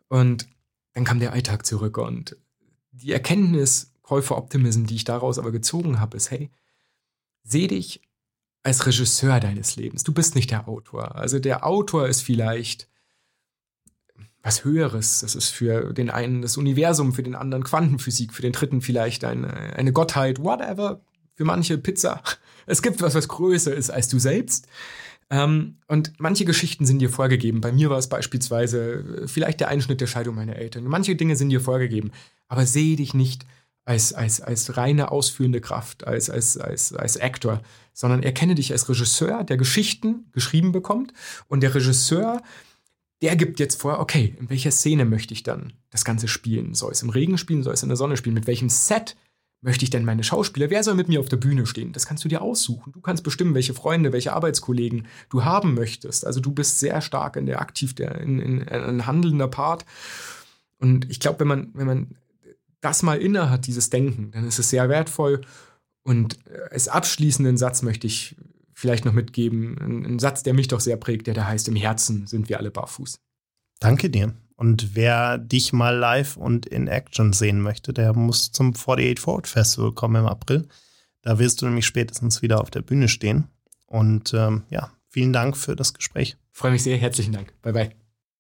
Und dann kam der Alltag zurück und die Erkenntnis, Käufer Optimism, die ich daraus aber gezogen habe, ist, hey, seh dich als Regisseur deines Lebens. Du bist nicht der Autor. Also der Autor ist vielleicht was Höheres. Das ist für den einen das Universum, für den anderen Quantenphysik, für den dritten vielleicht eine, eine Gottheit, whatever. Für manche Pizza. Es gibt was, was größer ist als du selbst. Ähm, und manche Geschichten sind dir vorgegeben. Bei mir war es beispielsweise äh, vielleicht der Einschnitt der Scheidung meiner Eltern. Manche Dinge sind dir vorgegeben. Aber sehe dich nicht als, als, als reine ausführende Kraft, als, als, als, als Actor, sondern erkenne dich als Regisseur, der Geschichten geschrieben bekommt. Und der Regisseur, der gibt jetzt vor, okay, in welcher Szene möchte ich dann das Ganze spielen? Soll es im Regen spielen? Soll es in der Sonne spielen? Mit welchem Set möchte ich denn meine Schauspieler? Wer soll mit mir auf der Bühne stehen? Das kannst du dir aussuchen. Du kannst bestimmen, welche Freunde, welche Arbeitskollegen du haben möchtest. Also du bist sehr stark in der aktiv, der, in, in, in ein handelnder Part. Und ich glaube, wenn man, wenn man das mal inne hat, dieses Denken, dann ist es sehr wertvoll. Und als abschließenden Satz möchte ich vielleicht noch mitgeben, einen Satz, der mich doch sehr prägt, der da heißt, im Herzen sind wir alle barfuß. Danke dir. Und wer dich mal live und in Action sehen möchte, der muss zum 48 Forward Festival kommen im April. Da wirst du nämlich spätestens wieder auf der Bühne stehen. Und ähm, ja, vielen Dank für das Gespräch. Freue mich sehr. Herzlichen Dank. Bye bye.